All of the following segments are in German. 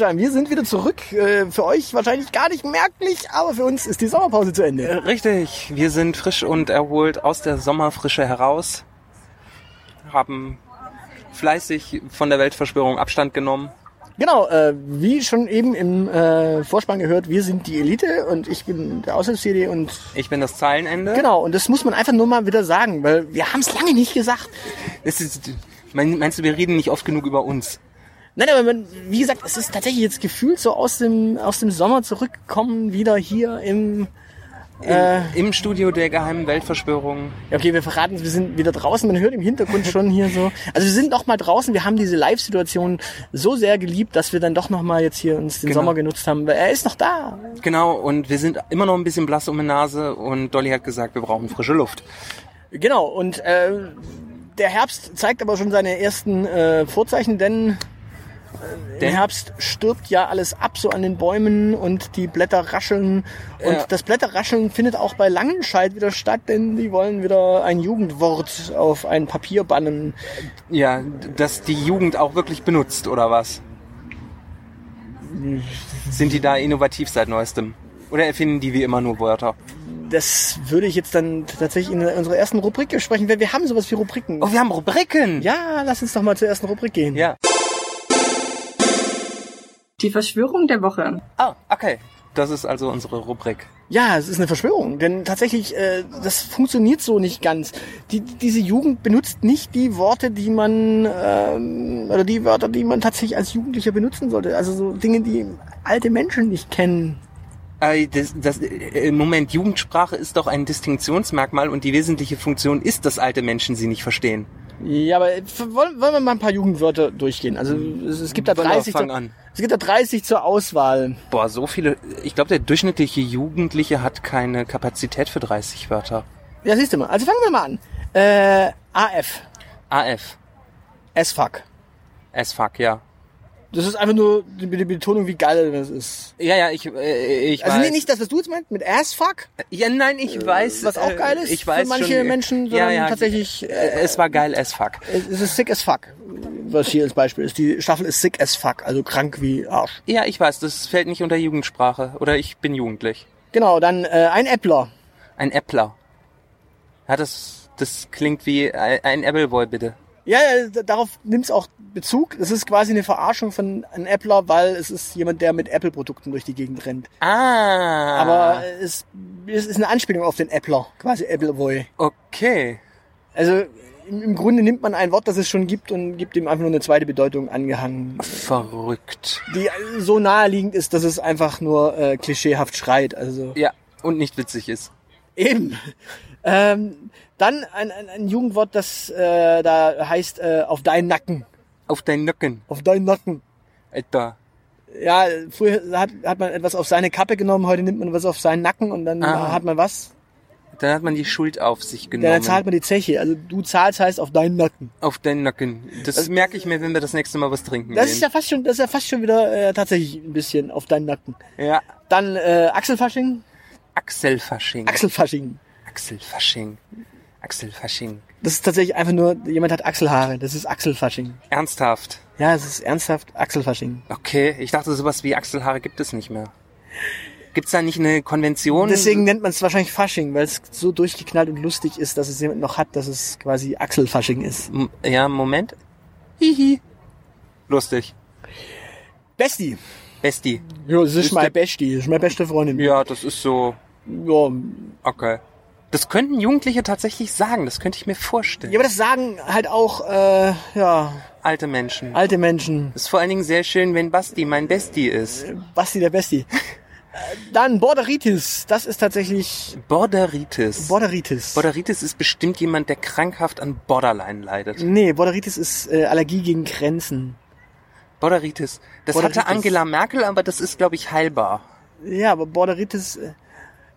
Sonnenschein. Wir sind wieder zurück. Äh, für euch wahrscheinlich gar nicht merklich, aber für uns ist die Sommerpause zu Äh, Ende. Richtig, wir sind frisch und erholt aus der Sommerfrische heraus, haben fleißig von der Weltverschwörung Abstand genommen. Genau, äh, wie schon eben im äh, Vorspann gehört, wir sind die Elite und ich bin der Aushilfs-CD und Ich bin das Zeilenende. genau, und das muss man einfach nur mal wieder sagen, weil wir haben es lange nicht gesagt. Es ist, mein- meinst du, wir reden nicht oft genug über uns? Nein, aber man, wie gesagt, es ist tatsächlich jetzt gefühlt so aus dem, aus dem Sommer zurückgekommen, wieder hier im... Äh, Im Studio der geheimen Weltverschwörung. Ja, okay, wir verraten es, wir sind wieder draußen, man hört im Hintergrund schon hier so. Also wir sind noch mal draußen, wir haben diese Live-Situation so sehr geliebt, dass wir dann doch noch mal jetzt hier uns den Genau. Sommer genutzt haben. weil Er ist noch da. Genau, und wir sind immer noch ein bisschen blass um die Nase und Dolly hat gesagt, wir brauchen frische Luft. Genau, und äh, der Herbst zeigt aber schon seine ersten äh, Vorzeichen, denn Der- Herbst stirbt ja alles ab so an den Bäumen und die Blätter rascheln. Und Ja. das Blätterrascheln findet auch bei Langenscheid wieder statt, denn die wollen wieder ein Jugendwort auf ein Papier bannen. Ja, dass die Jugend auch wirklich benutzt, oder was? Sind die da innovativ seit neuestem? Oder erfinden die wie immer nur Wörter? Das würde ich jetzt dann tatsächlich in unserer ersten Rubrik besprechen, weil wir haben sowas wie Rubriken. Oh, wir haben Rubriken! Ja, lass uns doch mal zur ersten Rubrik gehen. Ja. Die Verschwörung der Woche. Ah, okay. Das ist also unsere Rubrik. Ja, es ist eine Verschwörung, denn tatsächlich, äh, das funktioniert so nicht ganz. Die, diese Jugend benutzt nicht die Worte, die man, ähm, oder die Wörter, die man tatsächlich als Jugendlicher benutzen sollte. Also so Dinge, die alte Menschen nicht kennen. Äh, das, das, äh, Moment, Jugendsprache ist doch ein Distinktionsmerkmal und die wesentliche Funktion ist, dass alte Menschen sie nicht verstehen. Ja, aber f- wollen, wollen wir mal ein paar Jugendwörter durchgehen? Also es, es gibt da Wunderbar, 30 fang zur, an. es gibt da 30 zur Auswahl. Boah, so viele. Ich glaube, der durchschnittliche Jugendliche hat keine Kapazität für 30 Wörter. Ja, siehst du mal. Also fangen wir mal an. Äh, AF. AF. S-Fuck. As fuck, ja. Das ist einfach nur die, die Betonung, wie geil das ist. Ja, ja, ich, äh, ich Also weiß. nee, nicht das, was du jetzt meinst, mit Ass-Fuck, Ja, nein, ich weiß. was auch äh, geil ist ich weiß für manche schon, Menschen, ja, sondern ja, tatsächlich, Äh, es war geil as fuck. es ist sick as fuck, was hier als Beispiel ist. Die Staffel ist sick as fuck, also krank wie Arsch. Ja, ich weiß, das fällt nicht unter Jugendsprache. Oder ich bin jugendlich. Genau, dann äh, ein Äppler. Ein Äppler. Ja, das, das klingt wie ein, ein Appleboy, bitte. Ja, darauf nimmt's auch Bezug. Das ist quasi eine Verarschung von einem Äppler, weil es ist jemand, der mit Apple-Produkten durch die Gegend rennt. Ah. Aber es, es ist eine Anspielung auf den Äppler, quasi Appleboy. Okay. Also im, im Grunde nimmt man ein Wort, das es schon gibt und gibt ihm einfach nur eine zweite Bedeutung angehangen. Verrückt. die so naheliegend ist, dass es einfach nur äh, klischeehaft schreit. Also Ja, und nicht witzig ist. eben. Ähm, dann ein, ein, ein Jugendwort, das äh, da heißt äh, auf deinen Nacken. Auf deinen Nacken, Auf deinen Nacken. Alter. Ja, früher hat, hat man etwas auf seine Kappe genommen, heute nimmt man was auf seinen Nacken und dann Ah. hat man was. Dann hat man die Schuld auf sich Ja, genommen. dann zahlt man die Zeche. Also du zahlst heißt auf deinen Nacken. auf deinen Nacken. Das merke ich mir, wenn wir das nächste Mal was trinken Das gehen. ist ja fast schon, das ist ja fast schon wieder äh, tatsächlich ein bisschen auf deinen Nacken. ja. Dann äh, Achselfasching. Achselfasching. Achselfasching. Achselfasching. Achselfasching. Das ist tatsächlich einfach nur, jemand hat Achselhaare. Das ist Achselfasching. Ernsthaft. Ja, es ist ernsthaft Achselfasching. Okay, ich dachte, sowas wie Achselhaare gibt es nicht mehr. Gibt's da nicht eine Konvention? Deswegen nennt man es wahrscheinlich Fasching, weil es so durchgeknallt und lustig ist, dass es jemand noch hat, dass es quasi Achselfasching ist. M- Ja, Moment. Hihi. Lustig. Besti. Bestie. Ja, das ist, Ist meine Bestie, das ist meine beste Freundin. Ja, das ist so. Ja, Okay. Das könnten Jugendliche tatsächlich sagen. Das könnte ich mir vorstellen. Ja, aber das sagen halt auch, äh, ja, Alte Menschen. alte Menschen. ist vor allen Dingen sehr schön, wenn Basti mein Bestie ist. Basti der Besti. Äh, Dann Borderitis. Das ist tatsächlich Borderitis. Borderitis. Borderitis ist bestimmt jemand, der krankhaft an Borderline leidet. nee, Borderitis ist äh, Allergie gegen Grenzen. Borderitis. Das Borderitis. hatte Angela Merkel, aber das ist, glaube ich, heilbar. Ja, aber Borderitis. Äh,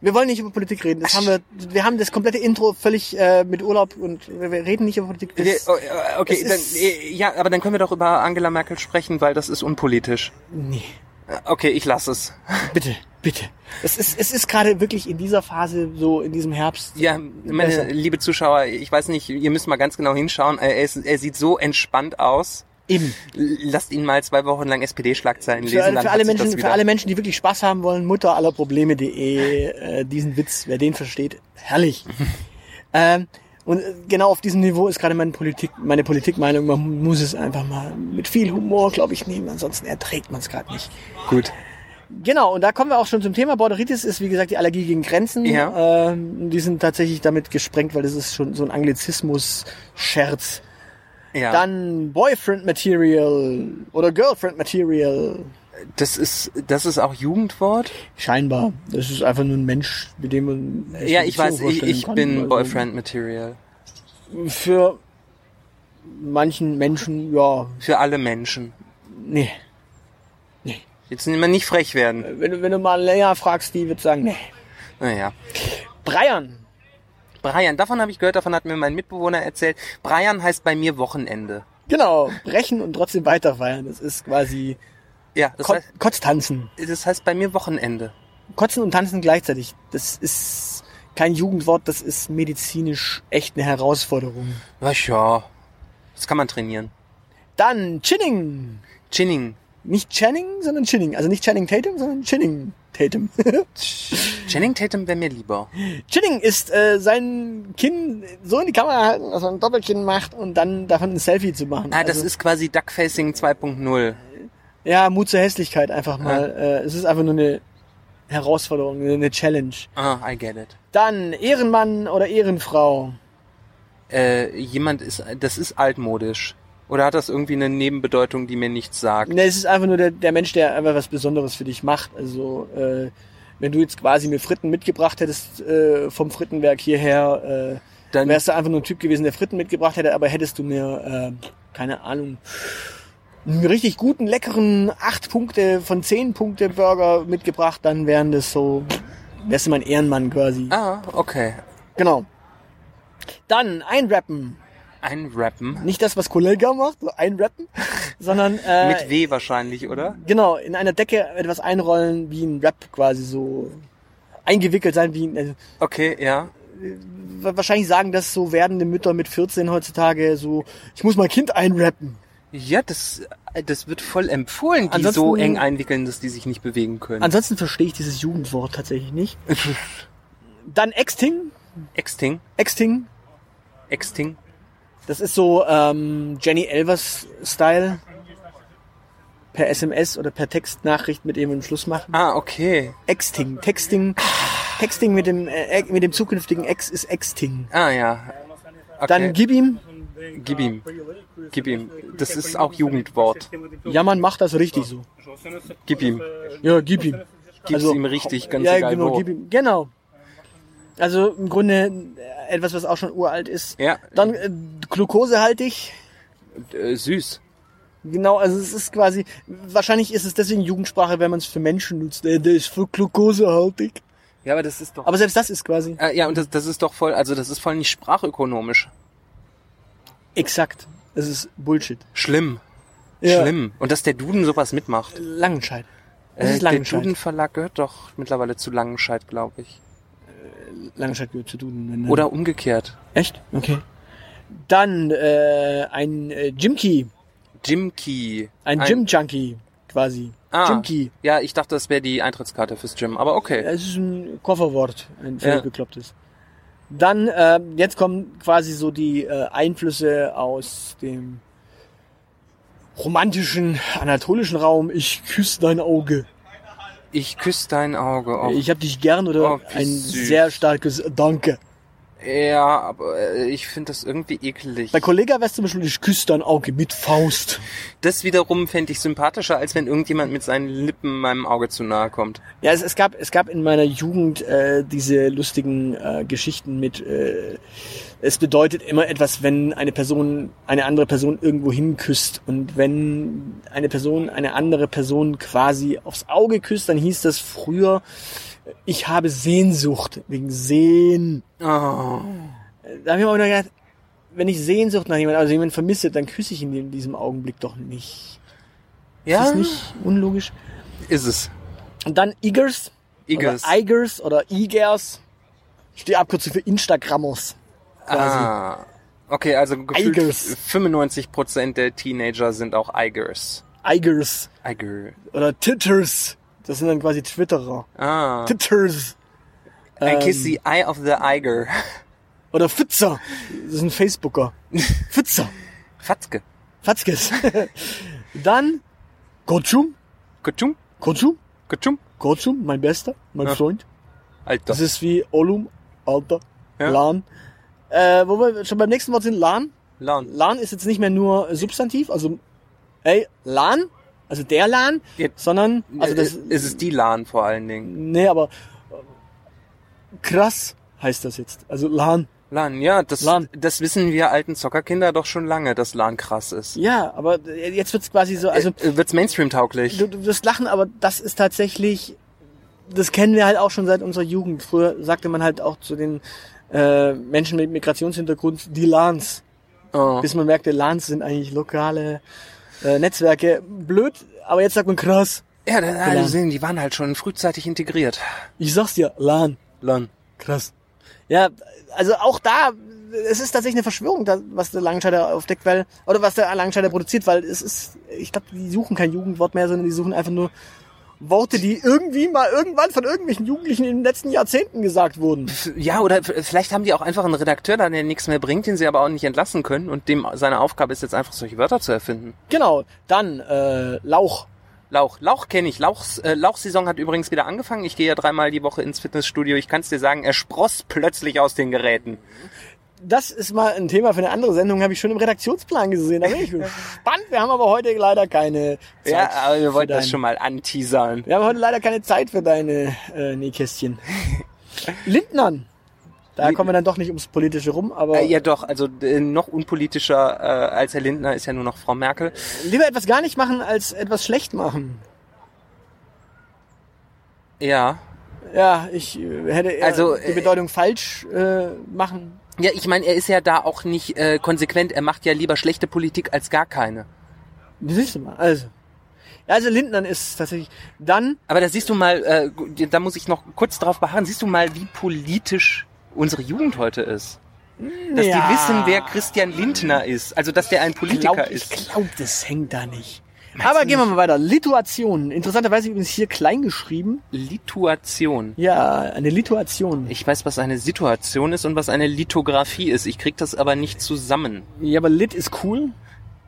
wir wollen nicht über Politik reden. Das haben wir. Wir haben das komplette Intro völlig äh, mit Urlaub und wir, reden nicht über Politik. Das, oh, äh, okay, dann, äh, ja, aber dann können wir doch über Angela Merkel sprechen, weil das ist unpolitisch. nee, Äh, Okay, ich lasse es. bitte, bitte. Es ist, es ist gerade wirklich in dieser Phase, so in diesem Herbst. Ja, meine Besser. liebe Zuschauer, ich weiß nicht, ihr müsst mal ganz genau hinschauen. Er, ist, er sieht so entspannt aus. Eben. Lasst ihn mal zwei Wochen lang SPD-Schlagzeilen lesen. Für, dann für, alle Menschen, für alle Menschen, die wirklich Spaß haben wollen, Mutter aller Probleme.de, äh, diesen Witz, wer den versteht, herrlich. ähm, und äh, genau auf diesem Niveau ist gerade meine Politik, meine Politikmeinung. Man muss es einfach mal mit viel Humor, glaube ich, nehmen. Ansonsten erträgt man es gerade nicht. Gut. Genau, und da kommen wir auch schon zum Thema. Borderitis ist, wie gesagt, die Allergie gegen Grenzen. Ja. Ähm, die sind tatsächlich damit gesprengt, weil das ist schon so ein Anglizismus-Scherz. Ja, Dann Boyfriend Material oder Girlfriend Material. das ist das ist auch Jugendwort. Scheinbar. Das ist einfach nur ein Mensch, mit dem man. Ja, ich weiß, ich, ich kann. bin Also, Boyfriend Material Für manchen Menschen, ja, für alle Menschen. nee. Jetzt immer nicht frech werden. Wenn, du- wenn du mal länger fragst, die wird sagen, nee. Naja. Breiern. Brian, davon habe ich gehört, davon hat mir mein Mitbewohner erzählt. Brian heißt bei mir Wochenende. Genau, brechen und trotzdem weiterfeiern. Das ist quasi Ja, das Ko heißt, Kotztanzen. das heißt bei mir Wochenende. Kotzen und tanzen gleichzeitig. Das ist kein Jugendwort, das ist medizinisch echt eine Herausforderung. Ach ja, das kann man trainieren. Dann Chinning. Chinning. Nicht Channing, sondern Chinning. Also nicht Channing Tatum, sondern Chinning Tatum. Channing Tatum wäre mir lieber. Chinning ist äh, sein Kinn so in die Kamera halten, dass er ein Doppelkinn macht und dann davon ein Selfie zu machen. Ah, das also, ist quasi Duckfacing 2.0. ja Mut zur Hässlichkeit einfach mal. Äh, es ist einfach nur eine Herausforderung, eine Challenge. Ah, I get it. Dann Ehrenmann oder Ehrenfrau. Äh, jemand ist, das ist altmodisch. Oder hat das irgendwie eine Nebenbedeutung, die mir nichts sagt? Ne, es ist einfach nur der, der Mensch, der einfach was Besonderes für dich macht. Also äh, wenn du jetzt quasi mir Fritten mitgebracht hättest äh, vom Frittenwerk hierher, äh, Dann, wärst du einfach nur ein Typ gewesen, der Fritten mitgebracht hätte, aber hättest du mir, äh, keine Ahnung, einen richtig guten, leckeren 8 Punkte von 10 Punkte Burger mitgebracht, dann wären das so, wärst du mein Ehrenmann quasi. ah, okay. Genau. Dann einrappen. Einrappen. Nicht das, was Kollega macht, so einrappen, sondern äh, Mit W wahrscheinlich, oder? genau, in einer Decke etwas einrollen, wie ein Rap quasi so eingewickelt sein, wie ein, also, Okay, ja. wa- wahrscheinlich sagen das so werdende Mütter mit 14 heutzutage so, ich muss mein Kind einrappen. Ja, das, das wird voll empfohlen, die Ansonsten- so eng einwickeln, dass die sich nicht bewegen können. Ansonsten verstehe ich dieses Jugendwort tatsächlich nicht. Dann Exting. Exting. Exting. Exting. Das ist so ähm, Jenny Elvers-Style. Per SMS oder per Textnachricht mit jemandem Schluss machen. Ah, okay. Exting. Texting. Texting mit dem, äh, mit dem zukünftigen Ex ist Exting. Ah, ja. Okay. Dann gib ihm. gib ihm. Gib ihm. Das ist auch Jugendwort. Ja, man macht das richtig so. Gib ihm. Ja, gib ihm. Gib's Also, ihm richtig, ganz ja, egal genau, wo. gib ihm. Genau. Also im Grunde äh, etwas, was auch schon uralt ist. Ja, Dann äh, glukosehaltig. äh, süß. Genau, also es ist quasi, wahrscheinlich ist es deswegen Jugendsprache, wenn man es für Menschen nutzt. Äh, der ist für glukosehaltig. Ja, aber das ist doch... Aber selbst das ist quasi Äh, ja, und das, das ist doch voll, also das ist voll nicht sprachökonomisch. exakt. Es ist Bullshit. Schlimm. Ja. Schlimm. Und dass der Duden sowas mitmacht. Langenscheid. Es Äh, ist der Langenscheid. Duden Verlag gehört doch mittlerweile zu Langenscheid, glaube ich. Langenscheid gehört zu Duden. wenn- Oder umgekehrt. Echt? Okay. Dann äh, ein äh, Jimkey. Jim Key. Ein, Gym Junkie quasi. Ah. Jimkey. Ja, ich dachte, das wäre die Eintrittskarte fürs Gym, aber okay. Es ist ein Kofferwort, ein völlig Ja. beklopptes. Dann, ähm, jetzt kommen quasi so die äh, Einflüsse aus dem romantischen, anatolischen Raum. Ich küsse dein Auge. Ich küsse dein Auge. Oh. Ich hab dich gern oder Oh, ein süß. sehr starkes Danke. Ja, aber äh, ich finde das irgendwie eklig. Bei Kollega wär's zum Beispiel, ich küsse dein Auge mit Faust. Das wiederum fände ich sympathischer, als wenn irgendjemand mit seinen Lippen meinem Auge zu nahe kommt. Ja, es, es gab es gab in meiner Jugend äh, diese lustigen äh, Geschichten mit äh, es bedeutet immer etwas, wenn eine Person eine andere Person irgendwo hinküsst und wenn eine Person eine andere Person quasi aufs Auge küsst, dann hieß das früher ich habe Sehnsucht wegen Sehen. Oh. Da habe ich mir auch gedacht, wenn ich Sehnsucht nach jemandem, also jemanden vermisse, dann küsse ich ihn in diesem Augenblick doch nicht. Ja, Ist das nicht unlogisch? ist es. Und dann Igers. Igers. Oder Igers oder Igers. Die Abkürzung für Instagrammers. Quasi. Ah. Okay, also gefühlt Igers. 95% der Teenager sind auch Igers. Igers. Iger. Oder Titters. Das sind dann quasi Twitterer. Ah. Titters. I Ähm, kiss the eye of the Iger. Oder Fitzer. Das sind Facebooker. Fitzer. Fatzke. Fatzkes. dann Gochum. Kutschum. Gochum. Kutschum. Gochum, mein Bester, mein Ja. Freund. Alter. Das ist wie Olum, Alter, Ja. Lan. Äh, wo wir schon beim nächsten Wort sind, Lan. Lan. Lan ist jetzt nicht mehr nur Substantiv, also ey, Lan, also der Lan, Ja. sondern, also das, Äh, es ist die Lan vor allen Dingen. nee, aber äh, krass heißt das jetzt. Also Lan. Lan, ja, das, Lan. das wissen wir alten Zockerkinder doch schon lange, dass Lan krass ist. Ja, aber jetzt wird's quasi so, also äh, wird's Mainstream-tauglich? du, du wirst lachen, aber das ist tatsächlich, das kennen wir halt auch schon seit unserer Jugend. Früher sagte man halt auch zu den äh, Menschen mit Migrationshintergrund die Lans. Oh. bis man merkte, LANs sind eigentlich lokale äh, Netzwerke. Blöd, aber jetzt sagt man krass. Ja, da, Lan. also sehen, die waren halt schon frühzeitig integriert. Ich sag's dir, LAN. Lan. Krass. Ja, also auch da, es ist tatsächlich eine Verschwörung, da, was der Langenscheider aufdeckt, weil, oder was der Langenscheider produziert, weil es ist, ich glaube, die suchen kein Jugendwort mehr, sondern die suchen einfach nur Worte, die irgendwie mal irgendwann von irgendwelchen Jugendlichen in den letzten Jahrzehnten gesagt wurden. Ja, oder vielleicht haben die auch einfach einen Redakteur da, der nichts mehr bringt, den sie aber auch nicht entlassen können und dem seine Aufgabe ist jetzt einfach solche Wörter zu erfinden. Genau, dann äh, Lauch. Lauch, Lauch kenne ich. Lauchs, äh, Lauchsaison hat übrigens wieder angefangen. Ich gehe ja dreimal die Woche ins Fitnessstudio. Ich kann es dir sagen, er spross plötzlich aus den Geräten. Das ist mal ein Thema für eine andere Sendung, habe ich schon im Redaktionsplan gesehen. Da bin ich gespannt. Wir haben aber heute leider keine Zeit. Ja, aber wir wollten das dein- schon mal anteasern. Wir haben heute leider keine Zeit für deine äh, Nähkästchen. Lindnern. Da kommen wir dann doch nicht ums Politische rum, aber Äh, ja doch, also äh, noch unpolitischer äh, als Herr Lindner ist ja nur noch Frau Merkel. lieber etwas gar nicht machen, als etwas schlecht machen. Ja. Ja, ich äh, hätte eher Also, die äh, Bedeutung falsch äh, machen. Ja, ich meine, er ist ja da auch nicht äh, konsequent. Er macht ja lieber schlechte Politik als gar keine. Siehst du mal, also. Also Lindnern ist tatsächlich. Dann, Aber da siehst du mal, äh, da muss ich noch kurz drauf beharren, siehst du mal, wie politisch unsere Jugend heute ist. Dass Ja. die wissen, wer Christian Lindner ist. Also, dass der ein Politiker glaub, ist. ich glaube, das hängt da nicht. Aber gehen wir mal weiter. Lituation. Interessanterweise übrigens hier klein geschrieben. Lituation. Ja, eine Lituation. Ich weiß, was eine Situation ist und was eine Lithografie ist. Ich krieg das aber nicht zusammen. Ja, aber Lit ist cool.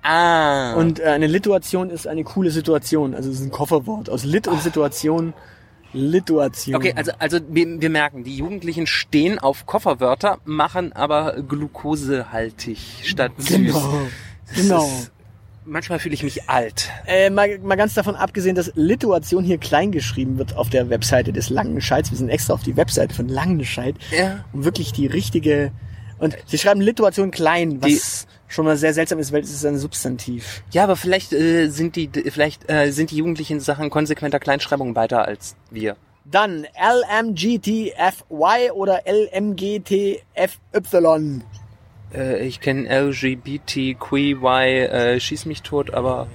Ah. Und äh, eine Lituation ist eine coole Situation. Also es ist ein Kofferwort. Aus Lit und Situation. Lituation. Okay, also, also wir, wir merken, die Jugendlichen stehen auf Kofferwörter, machen aber glukosehaltig statt süß. Genau. Das Genau. Ist, manchmal fühle ich mich alt. Äh, mal, mal ganz davon abgesehen, dass Lituation hier klein geschrieben wird auf der Webseite des Langenscheids. Wir sind extra auf die Webseite von Langenscheid, Ja. um wirklich die richtige... Und sie schreiben Lituation klein, was schon mal sehr seltsam ist, weil es ist ein Substantiv. Ja, aber vielleicht äh, sind die vielleicht äh, sind die Jugendlichen in Sachen konsequenter Kleinschreibung weiter als wir. Dann LMGTFY oder LMGTFY. Äh, ich kenne LGBTQY, äh, schieß mich tot, aber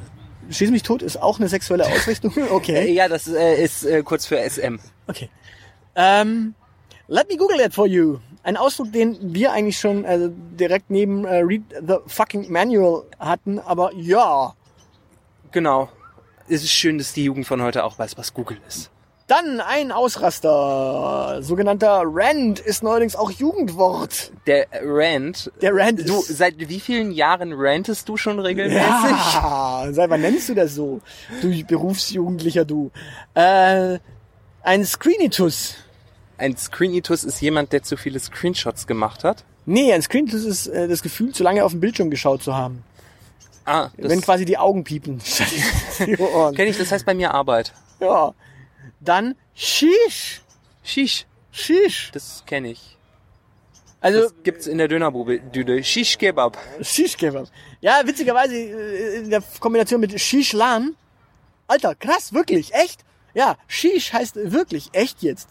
Schieß mich tot ist auch eine sexuelle Ausrichtung. äh, Okay. ja, das äh, ist äh, kurz für SM. Okay. Ähm, let me Google it for you. Ein Ausdruck, den wir eigentlich schon also direkt neben äh, Read the fucking Manual hatten, aber ja. Genau. Es ist schön, dass die Jugend von heute auch weiß, was Google ist. Dann ein Ausraster. Sogenannter Rant ist neuerdings auch Jugendwort. Der Rant. Der Rant Du, ist... seit wie vielen Jahren rantest du schon regelmäßig? Ja, seit wann nennst du das so? Du Berufsjugendlicher, du. Äh, ein Screenitus. Ein Screenitus ist jemand, der zu viele Screenshots gemacht hat. Nee, ein Screenitus ist äh, das Gefühl, zu lange auf den Bildschirm geschaut zu haben. Ah, Wenn das quasi die Augen piepen. Kenne ich, das heißt bei mir Arbeit. Ja. Dann Shish. Shish, Shish. das kenne ich. Also Das gibt's in der Dönerbude. Shish Kebab. Shish Kebab. Ja, witzigerweise äh, in der Kombination mit Shish Lan. Alter, krass, wirklich, echt? Ja, Shish heißt wirklich, echt jetzt.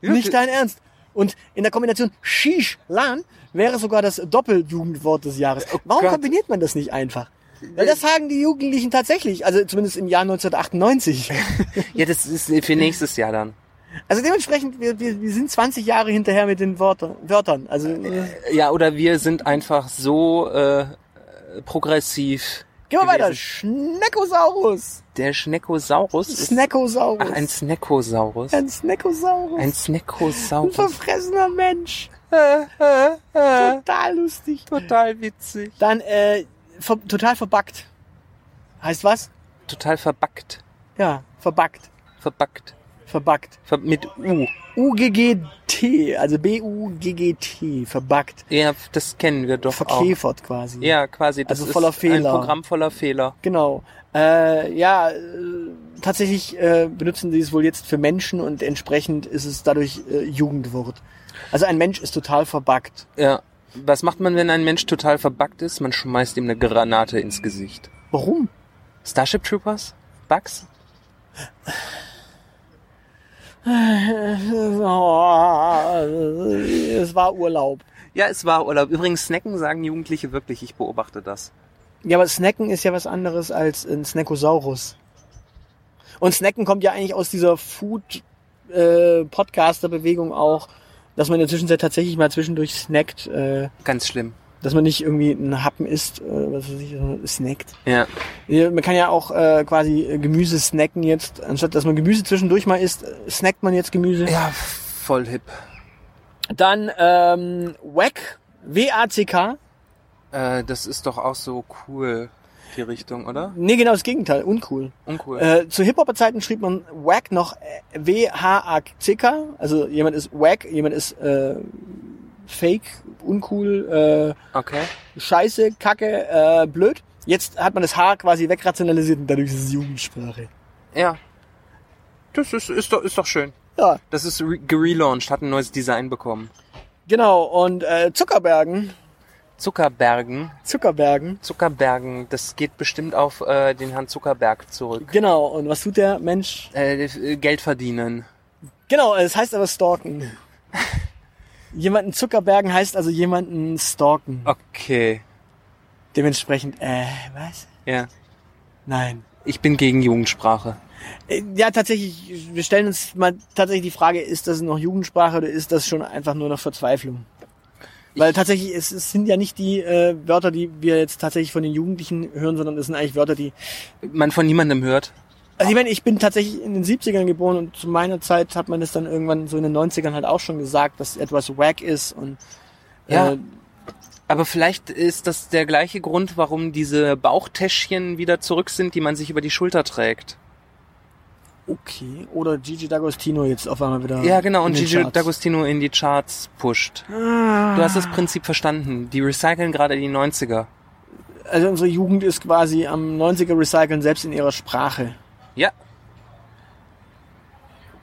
Wirklich? Nicht dein Ernst. Und in der Kombination Shish Lan wäre sogar das Doppeljugendwort des Jahres. Warum Gott. kombiniert man das nicht einfach? Weil das sagen die Jugendlichen tatsächlich, also zumindest im Jahr 1998. Ja, das ist für nächstes Jahr dann. Also dementsprechend, wir, wir, wir sind 20 Jahre hinterher mit den Wörtern. Wörtern. Also äh, Ja, oder wir sind einfach so äh, progressiv. gehen wir weiter. gewesen. Schneckosaurus. Der Schneckosaurus ist... Snackosaurus. Ach, ein Sneckosaurus. Ein Snackosaurus. Ein Ein Sneckosaurus. verfressener Mensch. Äh, äh, Total lustig. total witzig. Dann äh, ver total verbackt. Heißt was? Total verbackt. Ja, verbackt. Verbackt. Verbackt. Ver mit U. UGGT, also B-U-G-G-T, verbackt. Ja, das kennen wir doch auch. Verkäfert quasi. Ja, quasi. Das Also voller ist Fehler. Ein Programm voller Fehler. Genau. Äh, ja, äh, tatsächlich äh, benutzen sie es wohl jetzt für Menschen und entsprechend ist es dadurch äh, Jugendwort. Also ein Mensch ist total verbackt. Ja. Was macht man, wenn ein Mensch total verbackt ist? Man schmeißt ihm eine Granate ins Gesicht. Warum? Starship Troopers? Bugs? Es war Urlaub. Ja, es war Urlaub. Übrigens, Snacken sagen Jugendliche wirklich. Ich beobachte das. Ja, aber Snacken ist ja was anderes als ein Snackosaurus. Und Snacken kommt ja eigentlich aus dieser Food-Podcaster-Bewegung auch, dass man in der Zwischenzeit tatsächlich mal zwischendurch snackt, äh, Ganz schlimm. dass man nicht irgendwie einen Happen isst, äh, was weiß ich, sondern snackt. Ja. Ja, Man kann ja auch äh, quasi äh, Gemüse snacken jetzt, anstatt dass man Gemüse zwischendurch mal isst, äh, snackt man jetzt Gemüse. Ja, voll hip. Dann ähm, WAC, W-A-C-K. Äh, das ist doch auch so cool, die Richtung, oder? Nee, genau das Gegenteil, uncool. Uncool. Äh, zu Hip-Hop-Zeiten schrieb man Wack noch W-H-A-C-K. Also jemand ist Wack, jemand ist äh, Fake, uncool, Okay. äh, Scheiße, Kacke, äh, blöd. Jetzt hat man das H quasi wegrationalisiert und dadurch ist es Jugendsprache. Ja. Das ist, ist, doch, ist doch schön. Ja, Das ist re gelauncht, hat ein neues Design bekommen. genau. Und äh, Zuckerbergen, Zuckerbergen. Zuckerbergen, Zuckerbergen, das geht bestimmt auf äh, den Herrn Zuckerberg zurück. genau. Und was tut der Mensch? Äh, äh, Geld verdienen. Genau, es heißt aber stalken. Jemanden Zuckerbergen heißt also jemanden stalken. Okay. Dementsprechend, äh, was? Ja. Nein. Ich bin gegen Jugendsprache. Äh, Ja, tatsächlich, wir stellen uns mal tatsächlich die Frage, ist das noch Jugendsprache oder ist das schon einfach nur noch Verzweiflung? Weil tatsächlich, es, es sind ja nicht die äh, Wörter, die wir jetzt tatsächlich von den Jugendlichen hören, sondern es sind eigentlich Wörter, die... Man von niemandem hört. Also ich meine, ich bin tatsächlich in den 70ern geboren und zu meiner Zeit hat man das dann irgendwann so in den 90ern halt auch schon gesagt, dass etwas wack ist und... Ja. Äh, Aber vielleicht ist das der gleiche Grund, warum diese Bauchtäschchen wieder zurück sind, die man sich über die Schulter trägt. Okay. Oder Gigi D'Agostino jetzt auf einmal wieder... Ja, genau, und Gigi. D'Agostino in die Charts pusht. Ah. Du hast das Prinzip verstanden. Die recyceln gerade die 90er. Also unsere Jugend ist quasi am 90er Recyceln selbst in ihrer Sprache. Ja.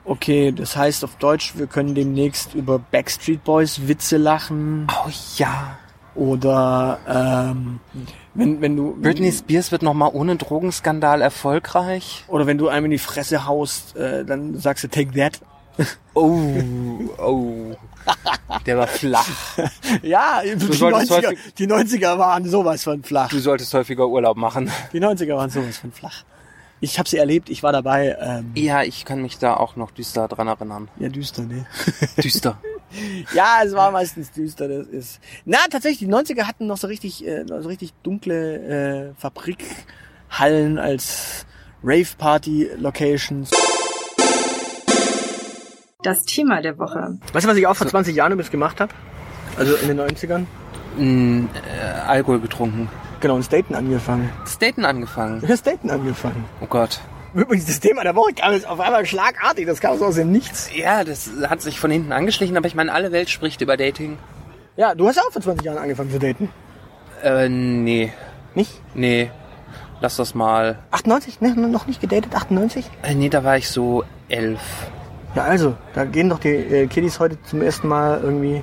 Okay, das heißt auf Deutsch, wir können demnächst über Backstreet Boys Witze lachen Oh ja. oder ähm, wenn wenn du Britney Spears wird nochmal ohne Drogenskandal erfolgreich. oder wenn du einem in die Fresse haust, äh, dann sagst du Take That. Oh, oh. Der war flach. Ja, die solltest 90er, häufig- die 90er waren sowas von flach. Du solltest häufiger Urlaub machen. Die 90er waren sowas von flach. Ich habe sie erlebt, ich war dabei. Ähm, Ja, ich kann mich da auch noch düster dran erinnern. ja, düster, ne? Düster. Ja, es war meistens düster, das ist. Na, tatsächlich, die 90er hatten noch so richtig, äh, so richtig dunkle äh, Fabrikhallen als Rave-Party-Locations. Das Thema der Woche. Weißt du, was ich auch vor 20 Jahren übrigens gemacht habe? Also in den 90ern? Mm, äh, Alkohol getrunken. Genau, in Staten angefangen. Staten angefangen. In Staten angefangen. Oh Gott. Übrigens, das Thema der Woche kam jetzt auf einmal schlagartig. Das kam so aus dem Nichts. Ja, das hat sich von hinten angeschlichen, aber ich meine, alle Welt spricht über Dating. Ja, du hast ja auch vor 20 Jahren angefangen zu daten. Äh, nee. Nicht? Nee. Lass das mal. 98? Ne, noch nicht gedatet? 98? Äh, nee, da war ich so elf. Ja, also, da gehen doch die äh, Kiddies heute zum ersten Mal irgendwie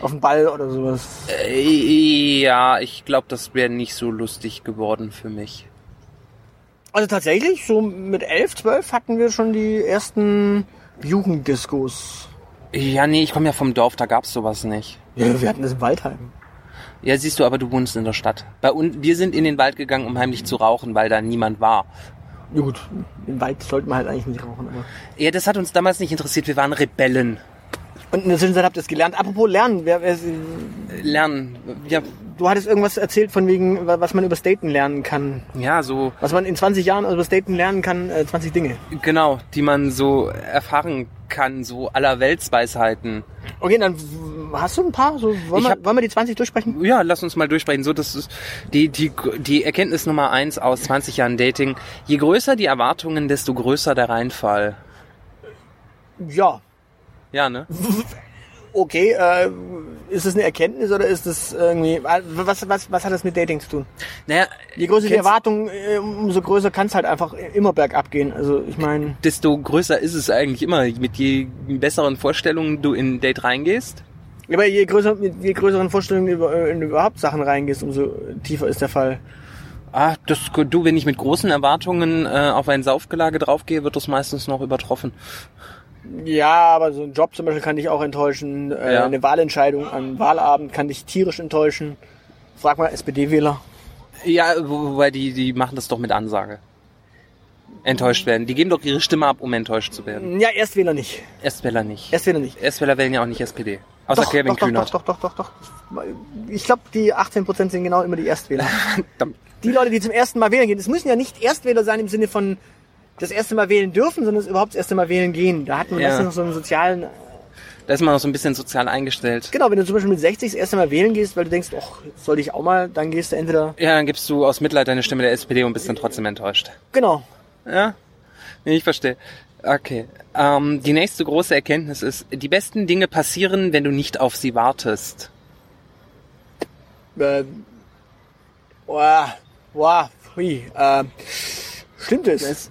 auf den Ball oder sowas. Äh, ja, ich glaube, das wäre nicht so lustig geworden für mich. Also tatsächlich, so mit 11, 12 hatten wir schon die ersten Jugenddiskos. Ja, nee, ich komme ja vom Dorf, da gab's sowas nicht. Ja, wir hatten das im Waldheim. Ja, siehst du, aber du wohnst in der Stadt. Bei uns, wir sind in den Wald gegangen, um heimlich zu rauchen, weil da niemand war. Ja gut, im Wald sollte man halt eigentlich nicht rauchen. Aber Ja, das hat uns damals nicht interessiert. Wir waren Rebellen. Und in der Zwischenzeit habt ihr es gelernt. Apropos Lernen, wer, wer, Lernen. Ja, du hattest irgendwas erzählt von wegen, wa- was man über Daten lernen kann. ja, so, Was man in 20 Jahren über Daten lernen kann, äh, 20 Dinge. genau, die man so erfahren kann, so aller Weltsweisheiten. Okay, dann hast du ein paar? So, wollen, Ich wir, hab- wollen wir die 20 durchsprechen? Ja, lass uns mal durchsprechen. So, das ist die, die, die Erkenntnis Nummer eins aus 20 Jahren Dating. Je größer die Erwartungen, desto größer der Reinfall. Ja. Ja, ne? Okay, äh, ist das eine Erkenntnis oder ist das irgendwie, äh, was, was, was hat das mit Dating zu tun? Naja, Je größer die Erwartung, äh, umso größer kann es halt einfach immer bergab gehen. Also ich meine, desto größer ist es eigentlich immer. Mit je besseren Vorstellungen du in ein Date reingehst. aber je größer, mit je größeren Vorstellungen über, äh, in überhaupt Sachen reingehst, umso tiefer ist der Fall. Ah, das, du, wenn ich mit großen Erwartungen äh, auf ein Saufgelage draufgehe, wird das meistens noch übertroffen. Ja, aber so ein Job zum Beispiel kann dich auch enttäuschen. Äh, Ja. Eine Wahlentscheidung an Wahlabend kann dich tierisch enttäuschen. Frag mal SPD-Wähler. Ja, wo- wobei die, die machen das doch mit Ansage. Enttäuscht werden. Die geben doch ihre Stimme ab, um enttäuscht zu werden. Ja, Erstwähler nicht. Erstwähler nicht. Erstwähler nicht. Erstwähler wählen ja auch nicht SPD. Außer doch, Kevin doch, doch, Kühnert. doch, doch, doch, doch, doch. Ich glaube, die 18% sind genau immer die Erstwähler. Die Leute, die zum ersten Mal wählen gehen, es müssen ja nicht Erstwähler sein im Sinne von das erste Mal wählen dürfen, sondern es überhaupt das erste Mal wählen gehen. Da hat man Ja. meistens noch so einen sozialen... Da ist man noch so ein bisschen sozial eingestellt. Genau, wenn du zum Beispiel mit 60 das erste Mal wählen gehst, weil du denkst, ach, soll ich auch mal, dann gehst du entweder... Ja, dann gibst du aus Mitleid deine Stimme der SPD und bist dann trotzdem enttäuscht. Genau. Ja? Nee, ich verstehe. Okay. Ähm, die nächste große Erkenntnis ist, die besten Dinge passieren, wenn du nicht auf sie wartest. Äh, boah, boah, hui, äh, stimmt es?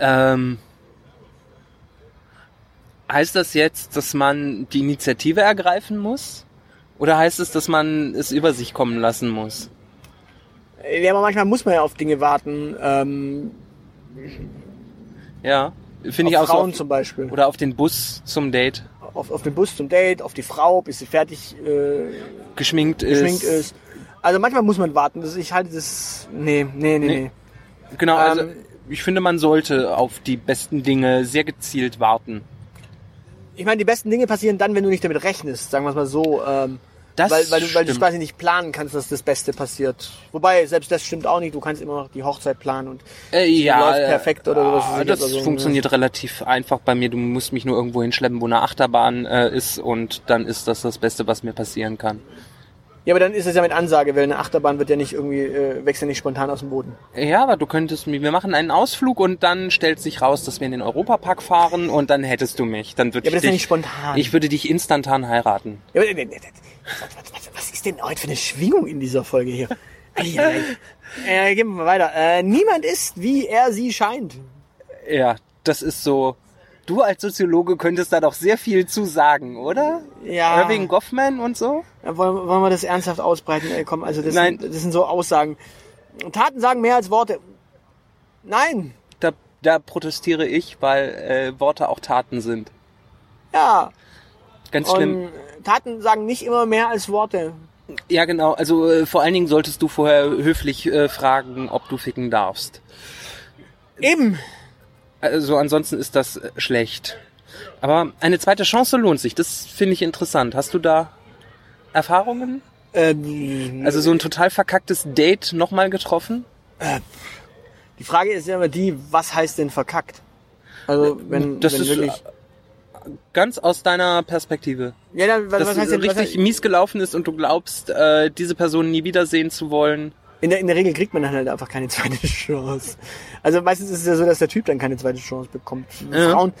Ähm, heißt das jetzt, dass man die Initiative ergreifen muss? Oder heißt es, dass man es über sich kommen lassen muss? Ja, aber manchmal muss man ja auf Dinge warten. Ähm, Ja, finde ich auch so. Frauen Auf, zum Beispiel. oder auf den Bus zum Date Auf, auf den Bus zum Date, auf die Frau, bis sie fertig äh, geschminkt ist. geschminkt ist. Also manchmal muss man warten. Das, ich halte das... Nee, nee, nee, Nee. nee. Genau, also Ähm, ich finde, man sollte auf die besten Dinge sehr gezielt warten. Ich meine, die besten Dinge passieren dann, wenn du nicht damit rechnest, sagen wir es mal so. Ähm, Das weil, weil, du, weil du quasi nicht planen kannst, dass das Beste passiert. Wobei, selbst das stimmt auch nicht. Du kannst immer noch die Hochzeit planen und Äh, ja, läuft äh, perfekt oder sowas. ah, Das Also, funktioniert relativ einfach bei mir. Du musst mich nur irgendwo hinschleppen, wo eine Achterbahn äh, ist und dann ist das das Beste, was mir passieren kann. Ja, aber dann ist es ja mit Ansage, weil eine Achterbahn wird ja nicht irgendwie, äh, wächst ja nicht spontan aus dem Boden. Ja, aber du könntest wir machen einen Ausflug und dann stellt sich raus, dass wir in den Europapark fahren und dann hättest du mich. Dann würde Ja, aber ich das ist ja nicht spontan. ich würde dich instantan heiraten. Ja, aber, äh, äh, äh, was, was, was ist denn heute für eine Schwingung in dieser Folge hier? Äh, gehen wir mal weiter. Äh, niemand ist, wie er sie scheint. Ja, das ist so. Du als Soziologe könntest da doch sehr viel zu sagen, oder? Ja. Irving Goffman und so? Ja, wollen, wollen wir das ernsthaft ausbreiten? Ey, komm, also das, Nein. Sind, das sind so Aussagen. Taten sagen mehr als Worte. Nein. Da, da protestiere ich, weil äh, Worte auch Taten sind. Ja. Ganz schlimm. Und Taten sagen nicht immer mehr als Worte. Ja, genau. Also äh, vor allen Dingen solltest du vorher höflich äh, fragen, ob du ficken darfst. Eben. Also ansonsten ist das schlecht. Aber eine zweite Chance lohnt sich. Das finde ich interessant. Hast du da Erfahrungen? Ähm, Also so ein total verkacktes Date nochmal getroffen? die Frage ist ja immer die, was heißt denn verkackt? Also wenn, Das wenn ist, wirklich... ganz aus deiner Perspektive. Ja, dann, was, Dass was heißt denn, was richtig heißt, mies gelaufen ist und du glaubst, äh, diese Person nie wiedersehen zu wollen. in, der, in der Regel kriegt man dann halt einfach keine zweite Chance. Also meistens ist es ja so, dass der Typ dann keine zweite Chance bekommt. Ja. Frauen,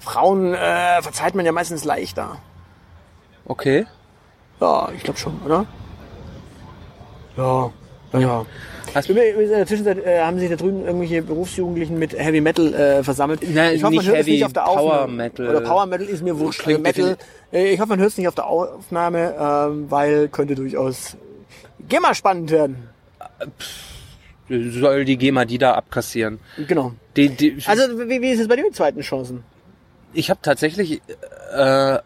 Frauen äh, verzeiht man ja meistens leichter. Okay. Ja, ich glaube schon, oder? Ja, ja, ja. Hast- In der Zwischenzeit äh, haben sich da drüben irgendwelche Berufsjugendlichen mit Heavy Metal äh, versammelt. Nein, ich hoffe, man hört es Heavy, nicht auf der Power Aufnahme. Metal. Oder Power Metal ist mir wurscht. Klingt Metal. Äh, ich hoffe, man hört es nicht auf der Aufnahme, ähm, weil könnte durchaus GEMA spannend werden. Soll die GEMA die da abkassieren. Genau. Die, die, Also wie, wie ist es bei dir mit zweiten Chancen? ich habe tatsächlich äh,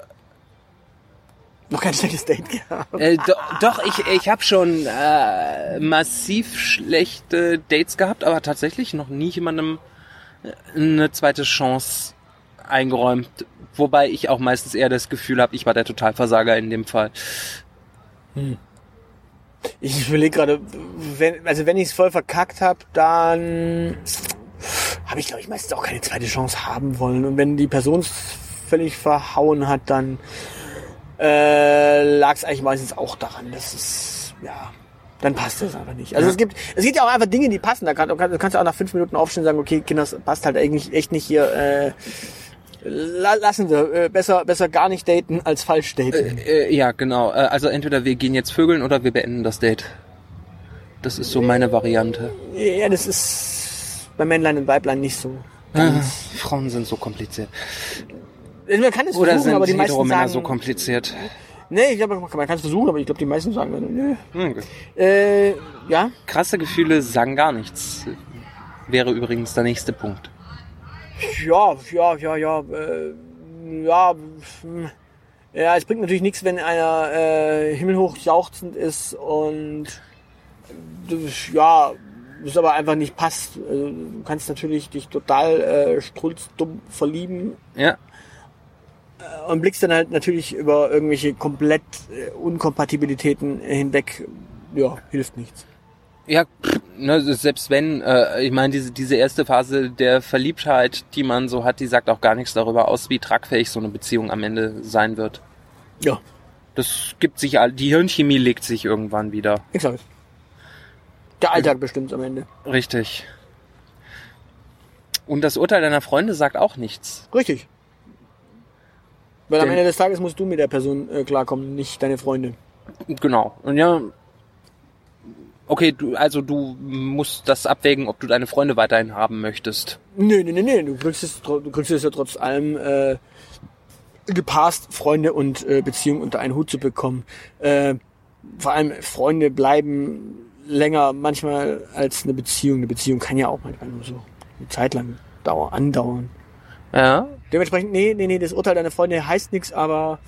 Noch kein schlechtes Date gehabt. Äh, do, doch, ich, ich habe schon äh, massiv schlechte Dates gehabt, aber tatsächlich noch nie jemandem äh, eine zweite Chance eingeräumt. Wobei ich auch meistens eher das Gefühl habe, ich war der Totalversager in dem Fall. Ich überlege gerade, wenn, also wenn ich es voll verkackt habe, dann habe ich, glaube ich, meistens auch keine zweite Chance haben wollen. Und wenn die Person es völlig verhauen hat, dann äh, lag es eigentlich meistens auch daran. Das ist, ja, dann passt es einfach nicht. Also Ja. es gibt, es gibt ja auch einfach Dinge, die passen. Da kann, du kannst du kannst auch nach fünf Minuten aufstehen und sagen, okay, Kinder, das passt halt eigentlich echt nicht hier. Äh, la- lassen wir. Äh, besser, besser gar nicht daten als falsch daten. Äh, ja, genau. Äh, also entweder wir gehen jetzt vögeln oder wir beenden das Date. Das ist so meine Variante. ja, das ist bei Männlein und Weiblein nicht so. Ah, Frauen sind so kompliziert. Man kann es Oder versuchen, sind aber die meisten sagen, so kompliziert? nee, ich glaube, man kann es versuchen, aber ich glaube, die meisten sagen, nö. Hm. Äh, ja, Krasse Gefühle sagen gar nichts. Wäre übrigens der nächste Punkt. ja, ja, ja, ja, äh, ja, ja, es bringt natürlich nichts, wenn einer äh, himmelhoch jauchzend ist und ja, das aber einfach nicht passt. Also, du kannst natürlich dich total äh, strunzdumm verlieben Ja, und blickst dann halt natürlich über irgendwelche komplett äh, Unkompatibilitäten hinweg. Ja, hilft nichts. Ja, ne, selbst wenn, äh, ich meine, diese, diese erste Phase der Verliebtheit, die man so hat, die sagt auch gar nichts darüber aus, wie tragfähig so eine Beziehung am Ende sein wird. Ja, Das gibt sich, die Hirnchemie legt sich irgendwann wieder. exakt. Der Alltag bestimmt am Ende. Richtig. Und das Urteil deiner Freunde sagt auch nichts. Richtig. Weil am Ende des Tages musst du mit der Person äh, klarkommen, nicht deine Freunde. Genau. Und ja, okay, du, also du musst das abwägen, ob du deine Freunde weiterhin haben möchtest. Nee, nee, nee, nee. Du kriegst es, du kriegst es ja trotz allem äh, gepasst, Freunde und äh, Beziehung unter einen Hut zu bekommen. Äh, vor allem Freunde bleiben länger manchmal als eine Beziehung. Eine Beziehung kann ja auch manchmal nur so eine Zeit lang dauern, andauern. Ja, Dementsprechend, nee, nee, nee, das Urteil deiner Freunde heißt nichts, aber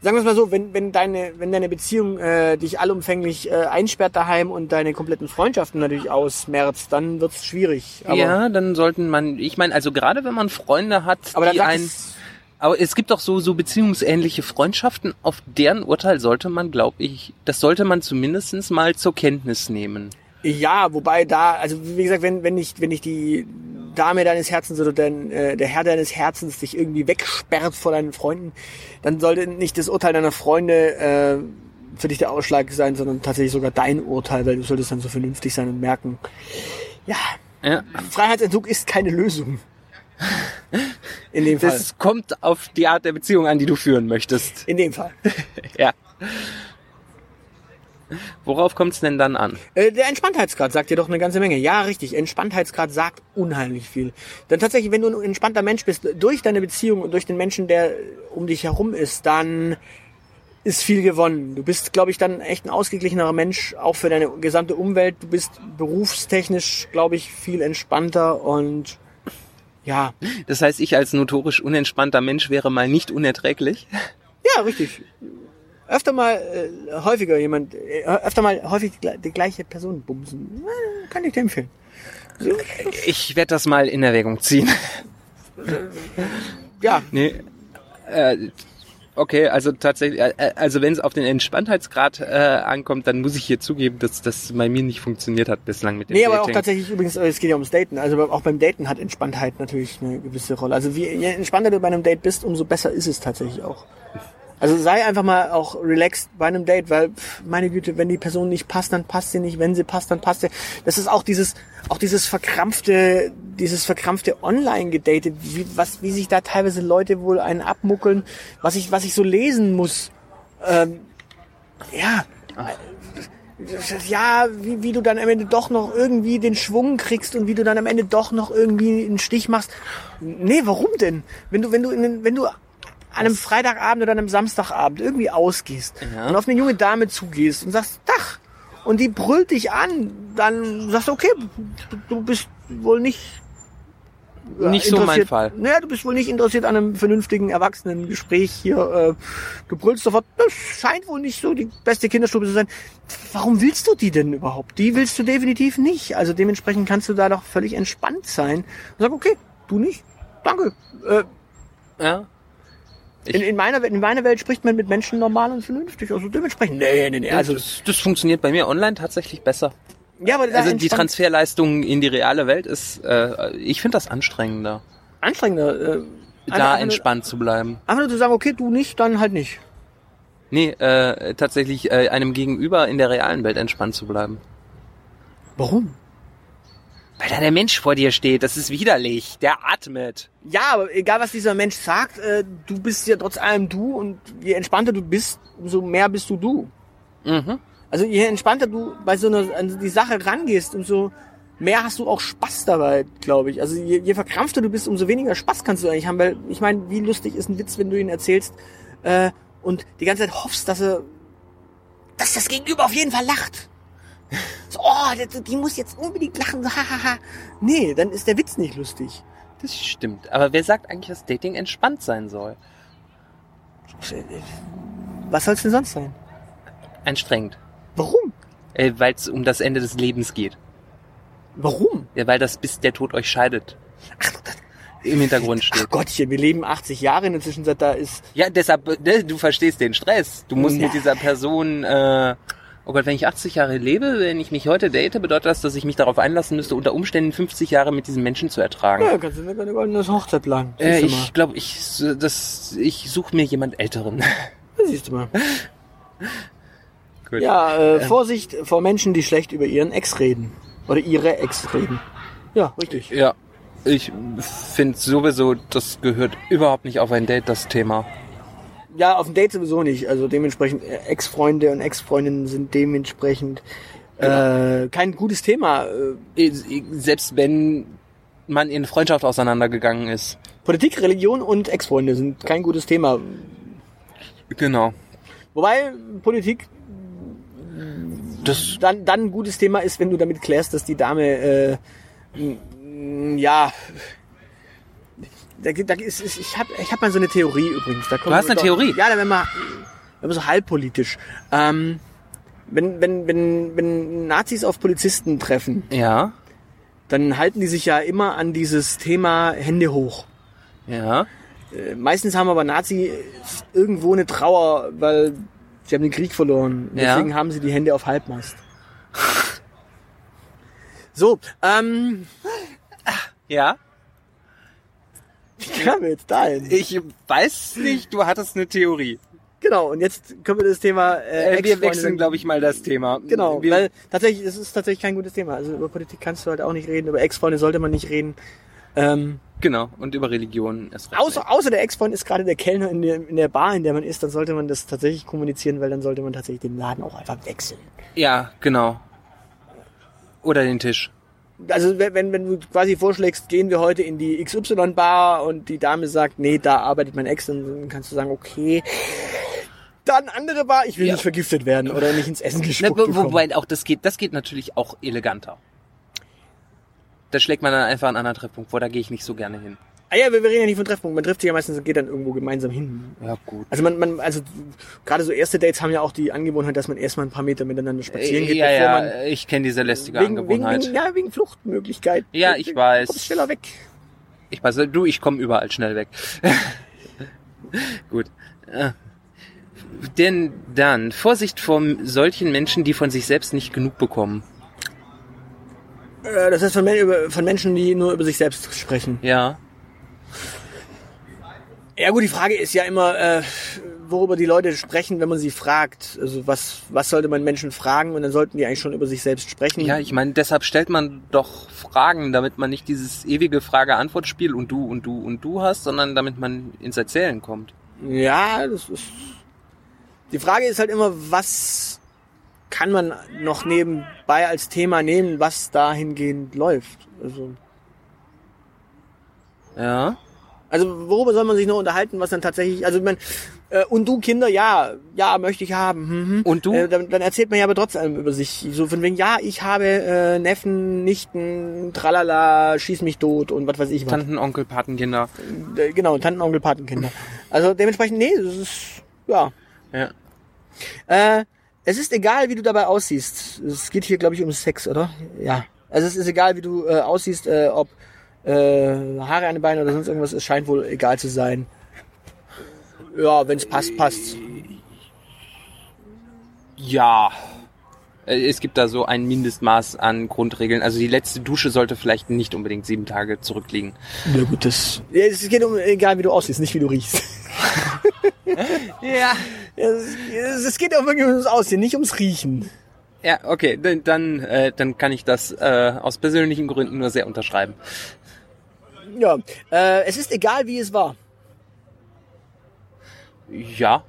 sagen wir es mal so, wenn, wenn deine, wenn deine Beziehung äh, dich allumfänglich äh, einsperrt daheim und deine kompletten Freundschaften natürlich ausmerzt, dann wird's schwierig. Aber, ja, dann sollten man, ich meine, also gerade wenn man Freunde hat, aber die es, aber es gibt doch so, so beziehungsähnliche Freundschaften, auf deren Urteil sollte man, glaube ich, das sollte man zumindestens mal zur Kenntnis nehmen. Ja, wobei da, also wie gesagt, wenn, wenn nicht, wenn nicht die Dame deines Herzens oder dein, äh, der Herr deines Herzens dich irgendwie wegsperrt vor deinen Freunden, dann sollte nicht das Urteil deiner Freunde äh, für dich der Ausschlag sein, sondern tatsächlich sogar dein Urteil, weil du solltest dann so vernünftig sein und merken, ja, Ja, Freiheitsentzug ist keine Lösung. In dem Fall. das kommt auf die Art der Beziehung an, die du führen möchtest. In dem Fall. Ja. Worauf kommt es denn dann an? Äh, der Entspanntheitsgrad sagt dir doch eine ganze Menge. Ja, richtig. Entspanntheitsgrad sagt unheimlich viel. Denn tatsächlich, wenn du ein entspannter Mensch bist, durch deine Beziehung und durch den Menschen, der um dich herum ist, dann ist viel gewonnen. Du bist, glaube ich, dann echt ein ausgeglichenerer Mensch, auch für deine gesamte Umwelt. Du bist berufstechnisch, glaube ich, viel entspannter und ja, Das heißt, ich als notorisch unentspannter Mensch wäre mal nicht unerträglich. Ja, richtig. Öfter mal äh, häufiger jemand, äh, öfter mal häufig die, gle- die gleiche Person bumsen. Kann ich dir empfehlen. So, Ich werde das mal in Erwägung ziehen. ja, Nee. Äh, Okay, also tatsächlich, äh, äh, also wenn es auf den Entspanntheitsgrad äh, ankommt, dann muss ich hier zugeben, dass das bei mir nicht funktioniert hat bislang mit dem Nee, aber auch Dating. tatsächlich übrigens, äh, es geht ja ums Daten. Also auch beim Daten hat Entspanntheit natürlich eine gewisse Rolle. Also je je entspannter du bei einem Date bist, umso besser ist es tatsächlich auch. Also sei einfach mal auch relaxed bei einem Date, weil pff, meine Güte, wenn die Person nicht passt, dann passt sie nicht. Wenn sie passt, dann passt sie. Das ist auch dieses, auch dieses verkrampfte, dieses verkrampfte Online-Gedate, wie, was, wie sich da teilweise Leute wohl einen abmuckeln, was ich, was ich so lesen muss. Ähm, ja, ja, wie, wie du dann am Ende doch noch irgendwie den Schwung kriegst und wie du dann am Ende doch noch irgendwie einen Stich machst. Nee, warum denn? Wenn du, wenn du, in, wenn du an einem Freitagabend oder an einem Samstagabend irgendwie ausgehst Ja. und auf eine junge Dame zugehst und sagst, Dach, und die brüllt dich an, dann sagst du, okay, du, bist wohl nicht ja, Nicht so mein interessiert- Fall. Naja, du bist wohl nicht interessiert an einem vernünftigen, erwachsenen Gespräch hier. Äh, du brüllst sofort, das scheint wohl nicht so die beste Kinderstube zu sein. Warum willst du die denn überhaupt? Die willst du definitiv nicht. Also dementsprechend kannst du da doch völlig entspannt sein. Und sag, okay, du nicht? Danke. Äh, Ja. In, in, meiner, Welt- in meiner Welt spricht man mit Menschen normal und vernünftig. Also dementsprechend, nee, nee, nee. Also, das, das funktioniert bei mir online tatsächlich besser. ja, aber Also die Transferleistung in die reale Welt ist, äh, ich finde das anstrengender, anstrengender. Äh, da einfach nur- entspannt zu bleiben. Einfach nur zu sagen, okay, du nicht, dann halt nicht. Nee, äh, tatsächlich äh, einem Gegenüber in der realen Welt entspannt zu bleiben. Warum? Weil da der Mensch vor dir steht, das ist widerlich, der atmet. Ja, aber egal was dieser Mensch sagt, äh, du bist ja trotz allem du und je entspannter du bist, umso mehr bist du du. Mhm. Also je entspannter du bei so einer an die Sache rangehst, umso mehr hast du auch Spaß dabei, glaube ich. Also je, je verkrampfter du bist, umso weniger Spaß kannst du eigentlich haben, weil ich meine, wie lustig ist ein Witz, wenn du ihn erzählst äh, und die ganze Zeit hoffst, dass er, dass das Gegenüber auf jeden Fall lacht. So, oh, die, muss jetzt unbedingt lachen. so, hahaha. nee, dann ist der Witz nicht lustig. Das stimmt. Aber wer sagt eigentlich, dass Dating entspannt sein soll? Was soll's denn sonst sein? Anstrengend. Warum? Äh, Weil es um das Ende des Lebens geht. Warum? Ja, weil das bis der Tod euch scheidet. Im Hintergrund Ach steht. Gottchen, wir leben 80 Jahre in der Zwischenzeit, da ist Ja, deshalb, ne, du verstehst den Stress. Du musst Ja. mit dieser Person, äh, oh Gott, wenn ich 80 Jahre lebe, wenn ich mich heute date, bedeutet das, dass ich mich darauf einlassen müsste, unter Umständen 50 Jahre mit diesem Menschen zu ertragen. Ja, kannst du eine, eine goldene Hochzeit planen. Äh, ich glaube, ich, das, ich suche mir jemand Älteren. mal. Siehst du mal. Gut. Ja, äh, Vorsicht vor Menschen, die schlecht über ihren Ex reden. Oder ihre Ex reden. Ja, richtig. Ja, ich finde sowieso, das gehört überhaupt nicht auf ein Date, das Thema. Ja, auf dem Date sowieso nicht. Also dementsprechend äh, Ex-Freunde und Ex-Freundinnen sind dementsprechend äh, kein gutes Thema. Äh, Selbst wenn man in Freundschaft auseinandergegangen ist. Politik, Religion und Ex-Freunde sind kein gutes Thema. Genau. Wobei Politik Das, dann, dann ein gutes Thema ist, wenn du damit klärst, dass die Dame, äh, ja, da, da ist, ist, ich habe ich hab mal so eine Theorie übrigens. Da kommen hast eine doch- Theorie? Ja, da werden wir, werden wir so halbpolitisch. Ähm, wenn, wenn, wenn, wenn Nazis auf Polizisten treffen, ja, dann halten die sich ja immer an dieses Thema Hände hoch. ja. Äh, meistens haben aber Nazi irgendwo eine Trauer, weil sie haben den Krieg verloren. Ja. Deswegen haben sie die Hände auf Halbmast. So, ähm, Ja. Wie kamen wir jetzt dahin? Ich weiß nicht, du hattest eine Theorie. Genau, und jetzt können wir das Thema äh, Äh, wir wechseln, glaube ich, mal das Thema. Genau, wir, weil tatsächlich, das ist tatsächlich kein gutes Thema. Also über Politik kannst du halt auch nicht reden, über Ex-Freunde sollte man nicht reden. Ähm, Genau, und über Religion erst recht außer, außer der Ex-Freund ist gerade der Kellner in der, in der Bar, in der man ist, dann sollte man das tatsächlich kommunizieren, weil dann sollte man tatsächlich den Laden auch einfach wechseln. Ja, genau. Oder den Tisch. Also wenn, wenn, du quasi vorschlägst, gehen wir heute in die XY-Bar und die Dame sagt, nee, da arbeitet mein Ex, dann kannst du sagen, okay, dann andere Bar, ich will Ja. nicht vergiftet werden oder nicht ins Essen gespuckt wo- bekommen. wobei auch das geht, das geht natürlich auch eleganter. Da schlägt man dann einfach einen anderen Treffpunkt vor, da gehe ich nicht so gerne hin. Ah ja, wir, wir reden ja nicht von Treffpunkt, man trifft sich ja meistens und geht dann irgendwo gemeinsam hin. Ja, gut. Also man, man, also gerade so erste Dates haben ja auch die Angewohnheit, dass man erstmal ein paar Meter miteinander spazieren geht, ja, bevor ja, man ich kenne diese lästige wegen, Angewohnheit. wegen, ja, wegen Fluchtmöglichkeit. Ja, ich weiß. Kommst schneller weg. Ich weiß, du, ich komme überall schnell weg. gut. Äh, Denn dann, Vorsicht vor solchen Menschen, die von sich selbst nicht genug bekommen. Äh, das heißt von, von Menschen, die nur über sich selbst sprechen. Ja. Ja gut, die Frage ist ja immer, äh, worüber die Leute sprechen, wenn man sie fragt. Also was, was sollte man Menschen fragen und dann sollten die eigentlich schon über sich selbst sprechen. Ja, ich meine, deshalb stellt man doch Fragen, damit man nicht dieses ewige Frage-Antwort-Spiel und du und du und du hast, sondern damit man ins Erzählen kommt. Ja, das ist. Die Frage ist halt immer, was kann man noch nebenbei als Thema nehmen, was dahingehend läuft. Also, Ja. Also worüber soll man sich noch unterhalten, was dann tatsächlich, also man, äh, und du Kinder, ja, ja, möchte ich haben. Mhm. Und du? Äh, dann, dann erzählt man ja aber trotzdem über sich. So von wegen, ja, ich habe äh, Neffen, Nichten, tralala, schieß mich tot und was weiß ich was. Tanten, Onkel, Patenkinder. Äh, genau, Tanten, Onkel, Patenkinder. Also dementsprechend, nee, das ist, ja. Ja. Äh, es ist egal, wie du dabei aussiehst. Es geht hier, glaube ich, um Sex, oder? Ja. Also es ist egal, wie du äh, aussiehst, äh, ob äh, Haare an den Beinen oder sonst irgendwas, es scheint wohl egal zu sein. Ja, wenn es passt, passt. Ja. Äh, Es gibt da so ein Mindestmaß an Grundregeln. Also die letzte Dusche sollte vielleicht nicht unbedingt sieben Tage zurückliegen. Ja gut, das... Ja, es geht um egal, wie du aussiehst, nicht wie du riechst. Ja. Es geht auch wirklich ums Aussehen, nicht ums Riechen. Ja, okay, dann, dann, äh, dann kann ich das äh, aus persönlichen Gründen nur sehr unterschreiben. Ja, äh, es ist egal, wie es war. Ja.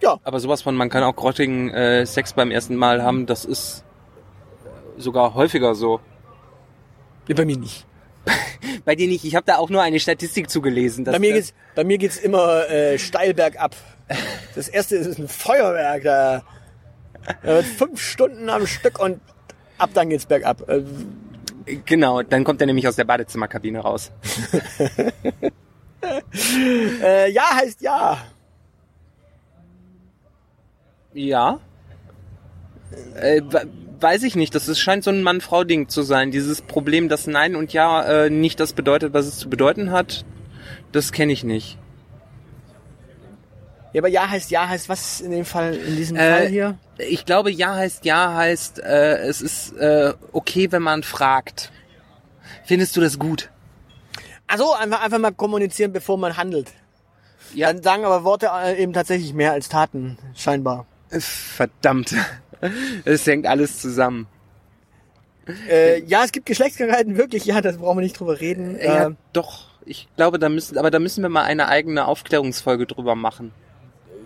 Ja. Aber sowas von, man kann auch grottigen äh, Sex beim ersten Mal haben, das ist äh, sogar häufiger so. Ja, bei mir nicht. Bei dir nicht, ich habe da auch nur eine Statistik zugelesen. Bei mir geht's, bei mir geht's immer äh, steil bergab. Das erste ist ein Feuerwerk, da, da wird fünf Stunden am Stück und ab dann geht's bergab. Genau, dann kommt er nämlich aus der Badezimmerkabine raus. äh, ja heißt ja. Ja. Äh, we- weiß ich nicht, das ist, scheint so ein Mann-Frau-Ding zu sein. Dieses Problem, dass Nein und Ja äh, nicht das bedeutet, was es zu bedeuten hat, das kenne ich nicht. Ja, aber ja heißt ja heißt was in dem Fall, in diesem Äh, Fall hier? Ich glaube, Ja heißt Ja heißt, äh, es ist äh, okay, wenn man fragt. Findest du das gut? Also einfach, einfach mal kommunizieren, bevor man handelt. Ja. Dann sagen aber Worte äh, eben tatsächlich mehr als Taten, scheinbar. Verdammt. Es hängt alles zusammen. Äh, ja, es gibt Geschlechtskrankheiten, wirklich, ja, das brauchen wir nicht drüber reden. Ja, Äh, doch. Ich glaube, da müssen, aber da müssen wir mal eine eigene Aufklärungsfolge drüber machen.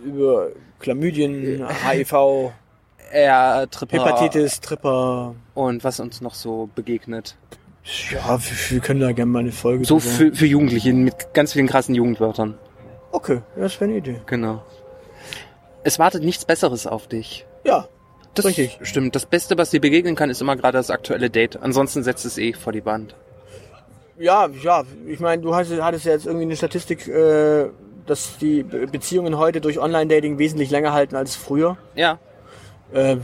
Über Chlamydien, HIV, Ja, Tripper Hepatitis, Tripper. und was uns noch so begegnet. Ja, wir, wir können da gerne mal eine Folge So für, für Jugendliche mit ganz vielen krassen Jugendwörtern. Okay, das wäre eine Idee. Genau. Es wartet nichts Besseres auf dich. Ja, Das Richtig. stimmt. Das Beste, was dir begegnen kann, ist immer gerade das aktuelle Date. Ansonsten setzt es eh vor die Wand. ja, ja. Ich meine, du hast, hattest ja jetzt irgendwie eine Statistik, äh, dass die Be- Beziehungen heute durch Online-Dating wesentlich länger halten als früher. Ja. Äh,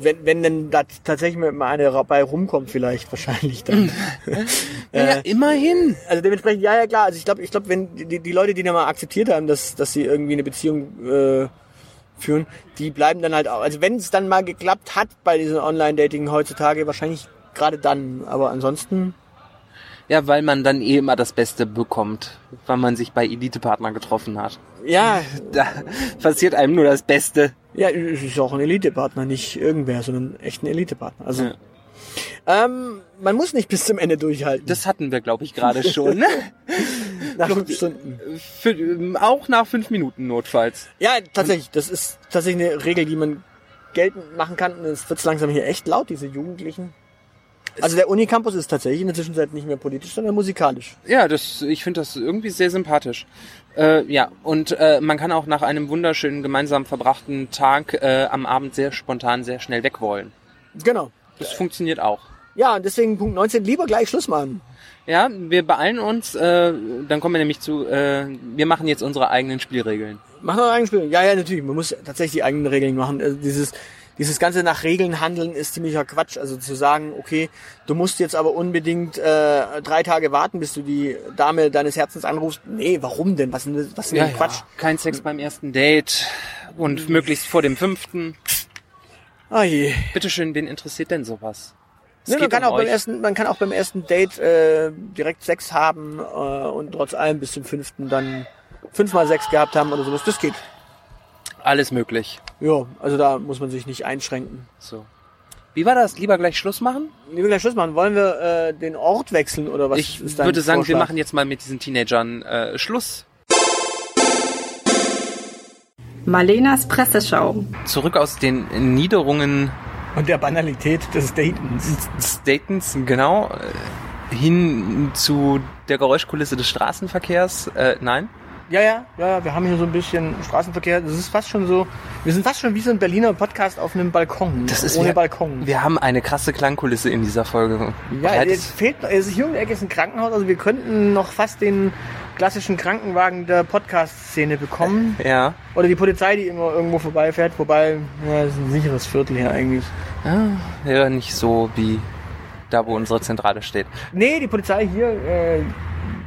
wenn, wenn denn da tatsächlich mal eine dabei rumkommt, vielleicht wahrscheinlich dann. ja, immerhin. Also dementsprechend, ja, ja klar. Also ich glaube, ich glaube, wenn die, die Leute, die dann mal akzeptiert haben, dass, dass sie irgendwie eine Beziehung äh, führen, die bleiben dann halt auch. Also wenn es dann mal geklappt hat bei diesem Online-Dating heutzutage, wahrscheinlich gerade dann. Aber ansonsten, Ja, weil man dann eh immer das Beste bekommt, weil man sich bei Elite-Partner getroffen hat. ja, Da passiert einem nur das Beste. ja, es ist auch ein Elite-Partner, nicht irgendwer, sondern echt ein Elite-Partner. Also Ja. ähm, man muss nicht bis zum Ende durchhalten. Das hatten wir, glaube ich, gerade schon. ne? nach fünf Stunden. Für, auch nach fünf Minuten notfalls. Ja, tatsächlich. Das ist tatsächlich eine Regel, die man geltend machen kann. Es wird langsam hier echt laut, diese Jugendlichen. Also der Unicampus ist tatsächlich in der Zwischenzeit nicht mehr politisch, sondern musikalisch. Ja, das, ich finde das irgendwie sehr sympathisch. Äh, ja, und äh, man kann auch nach einem wunderschönen gemeinsam verbrachten Tag äh, am Abend sehr spontan, sehr schnell weg wollen. Genau. Das funktioniert auch. Ja, und deswegen Punkt 19, lieber gleich Schluss machen. Ja, wir beeilen uns, äh, dann kommen wir nämlich zu, äh, wir machen jetzt unsere eigenen Spielregeln. Machen wir ein Spiel. Ja, ja, natürlich. Man muss tatsächlich die eigenen Regeln machen. Also dieses, dieses ganze nach Regeln handeln ist ziemlicher Quatsch. Also zu sagen, okay, du musst jetzt aber unbedingt äh, drei Tage warten, bis du die Dame deines Herzens anrufst. Nee, warum denn? Was, denn- was denn Ja, Quatsch? ja. Kein Sex beim ersten Date und möglichst vor dem fünften. Ah je. Bitteschön, wen interessiert denn sowas? Nee, man, kann um auch beim ersten, man kann auch beim ersten Date äh, direkt Sex haben äh, und trotz allem bis zum fünften dann fünfmal Sex gehabt haben oder sowas. Das geht. Alles möglich. Ja, also da muss man sich nicht einschränken. So. Wie war das? Lieber gleich Schluss machen? Wie wir gleich Schluss machen, wollen wir äh, den Ort wechseln oder was ich ist dein würde sagen, wir Vorschlag? machen jetzt mal mit diesen Teenagern äh, Schluss. Malenas Presseschau. Zurück aus den Niederungen Und der Banalität des Datens. Datens, genau, äh, hin zu der Geräuschkulisse des Straßenverkehrs. Äh, nein? Ja, ja, ja, wir haben hier so ein bisschen Straßenverkehr. Das ist fast schon so, wir sind fast schon wie so ein Berliner Podcast auf einem Balkon. Das ist ohne wir- Balkon. Wir haben eine krasse Klangkulisse in dieser Folge. ja, Bereitet- jetzt fehlt, also hier um die Ecke ist ein Krankenhaus, also wir könnten noch fast den klassischen Krankenwagen der Podcast-Szene bekommen. ja. Oder die Polizei, die immer irgendwo vorbeifährt, wobei, ja, das ist ein sicheres Viertel hier eigentlich. Ah, ja, nicht so wie da, wo unsere Zentrale steht. Nee, die Polizei hier äh,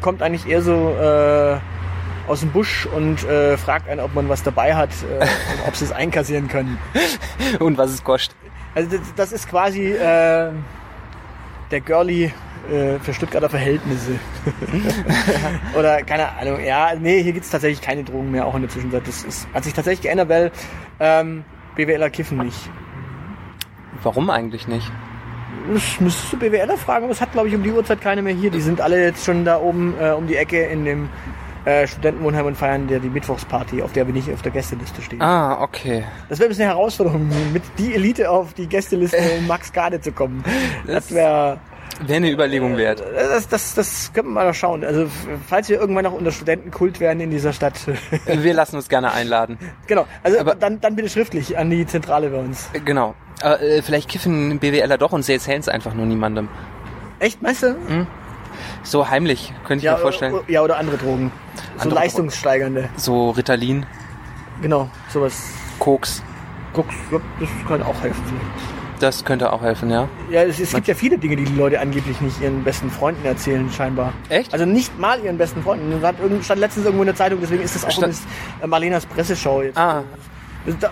kommt eigentlich eher so äh, aus dem Busch und äh, fragt einen, ob man was dabei hat äh, und ob sie es einkassieren können. Und was es kostet. Also das, das ist quasi äh, der Girlie äh, für Stuttgarter Verhältnisse. Oder keine Ahnung. Ja, nee, hier gibt's tatsächlich keine Drogen mehr, auch in der Zwischenzeit. Das ist, hat sich tatsächlich geändert, weil ähm, BWLer kiffen nicht. Warum eigentlich nicht? Das müsstest du BWLer fragen, aber es hat, glaube ich, um die Uhrzeit keine mehr hier. Die sind alle jetzt schon da oben äh, um die Ecke in dem äh, Studentenwohnheim und feiern der die Mittwochsparty, auf der wir nicht auf der Gästeliste stehen. Ah, okay. Das wäre ein bisschen eine Herausforderung, mit die Elite auf die Gästeliste um Max Gade zu kommen. Das wäre, Wäre eine Überlegung wert. das, das, das könnten wir mal schauen. Also, falls wir irgendwann noch unter Studentenkult werden in dieser Stadt. Wir lassen uns gerne einladen. genau. Also, Aber- dann, dann bitte schriftlich an die Zentrale bei uns. Genau. Äh, vielleicht kiffen BWLer doch und sie erzählen es einfach nur niemandem. Echt, meinst du? So heimlich, könnte ich Ja, mir vorstellen. o- ja, oder andere Drogen. So Andere leistungssteigernde. So Ritalin, Genau, sowas. Koks, ja, das kann auch helfen. das könnte auch helfen, ja. Ja, es, es gibt ja viele Dinge, die die Leute angeblich nicht ihren besten Freunden erzählen, scheinbar. Echt? Also nicht mal ihren besten Freunden. Das hat stand letztens irgendwo in der Zeitung, deswegen ist das auch Stand- das, äh, Marlenas Presseschau jetzt. Ah,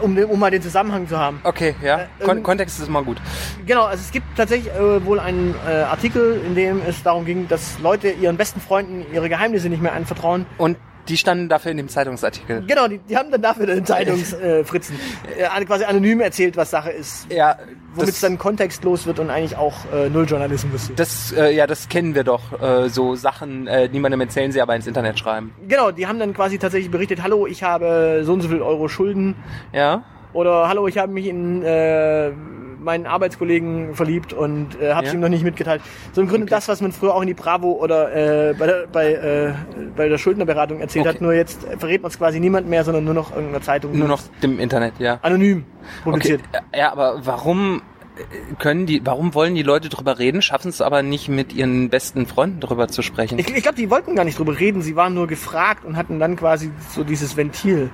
um, um mal den Zusammenhang zu haben. okay, ja. Äh, Kon ähm, Kontext ist immer gut. Genau, also es gibt tatsächlich äh, wohl einen äh, Artikel, in dem es darum ging, dass Leute ihren besten Freunden ihre Geheimnisse nicht mehr anvertrauen. Und die standen dafür in dem Zeitungsartikel. Genau, die, die haben dann dafür den Zeitungsfritzen äh, äh, quasi anonym erzählt, was Sache ist. Ja, Womit es dann kontextlos wird und eigentlich auch äh, Nulljournalismus ist. das, äh, ja, das kennen wir doch. Äh, so Sachen, äh, niemandem erzählen sie, aber ins Internet schreiben. Genau, die haben dann quasi tatsächlich berichtet, hallo, ich habe so und so viel Euro Schulden Ja? oder hallo, ich habe mich in äh, meinen Arbeitskollegen verliebt und äh, habe es Ja. ihm noch nicht mitgeteilt. So im Grunde Okay. das, was man früher auch in die Bravo oder äh, bei, der, bei, äh, bei der Schuldnerberatung erzählt Okay. hat, nur jetzt verrät man es quasi niemand mehr, sondern nur noch irgendeiner Zeitung. Nur noch dem Internet, ja. anonym publiziert. Okay, ja, aber warum äh, können die, warum wollen die Leute drüber reden, schaffen es aber nicht mit ihren besten Freunden drüber zu sprechen? Ich, ich glaube, die wollten gar nicht drüber reden, sie waren nur gefragt und hatten dann quasi so dieses Ventil.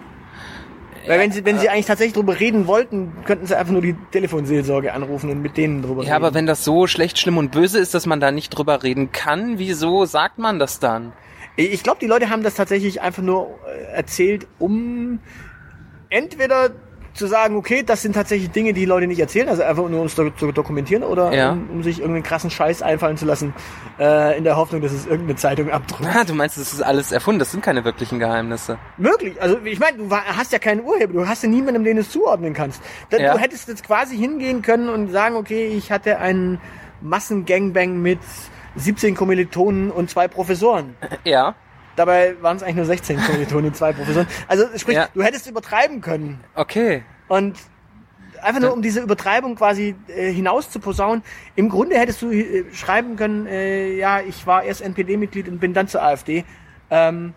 Weil wenn sie, wenn sie eigentlich tatsächlich drüber reden wollten, könnten sie einfach nur die Telefonseelsorge anrufen und mit denen drüber reden. Ja, aber wenn das so schlecht, schlimm und böse ist, dass man da nicht drüber reden kann, wieso sagt man das dann? Ich glaube, die Leute haben das tatsächlich einfach nur äh, erzählt, um entweder zu sagen, okay, das sind tatsächlich Dinge, die die Leute nicht erzählen, also einfach nur um es zu dokumentieren oder Ja. um, um sich irgendeinen krassen Scheiß einfallen zu lassen, äh, in der Hoffnung, dass es irgendeine Zeitung abdruckt. Ah, du meinst, das ist alles erfunden, das sind keine wirklichen Geheimnisse. Möglich. Also ich meine, du hast ja keinen Urheber, du hast ja niemanden, den du es zuordnen kannst. Da, Ja. Du hättest jetzt quasi hingehen können und sagen, okay, ich hatte einen Massengangbang mit 17 Kommilitonen und zwei Professoren. Ja, Dabei waren es eigentlich nur 16 Kommilitonen und zwei Professoren. Also sprich, Ja. du hättest übertreiben können. okay. Und einfach nur um diese Übertreibung quasi äh, hinaus zu posaunen. Im Grunde hättest du äh, schreiben können, äh, ja, ich war erst NPD-Mitglied und bin dann zur AfD. Ähm,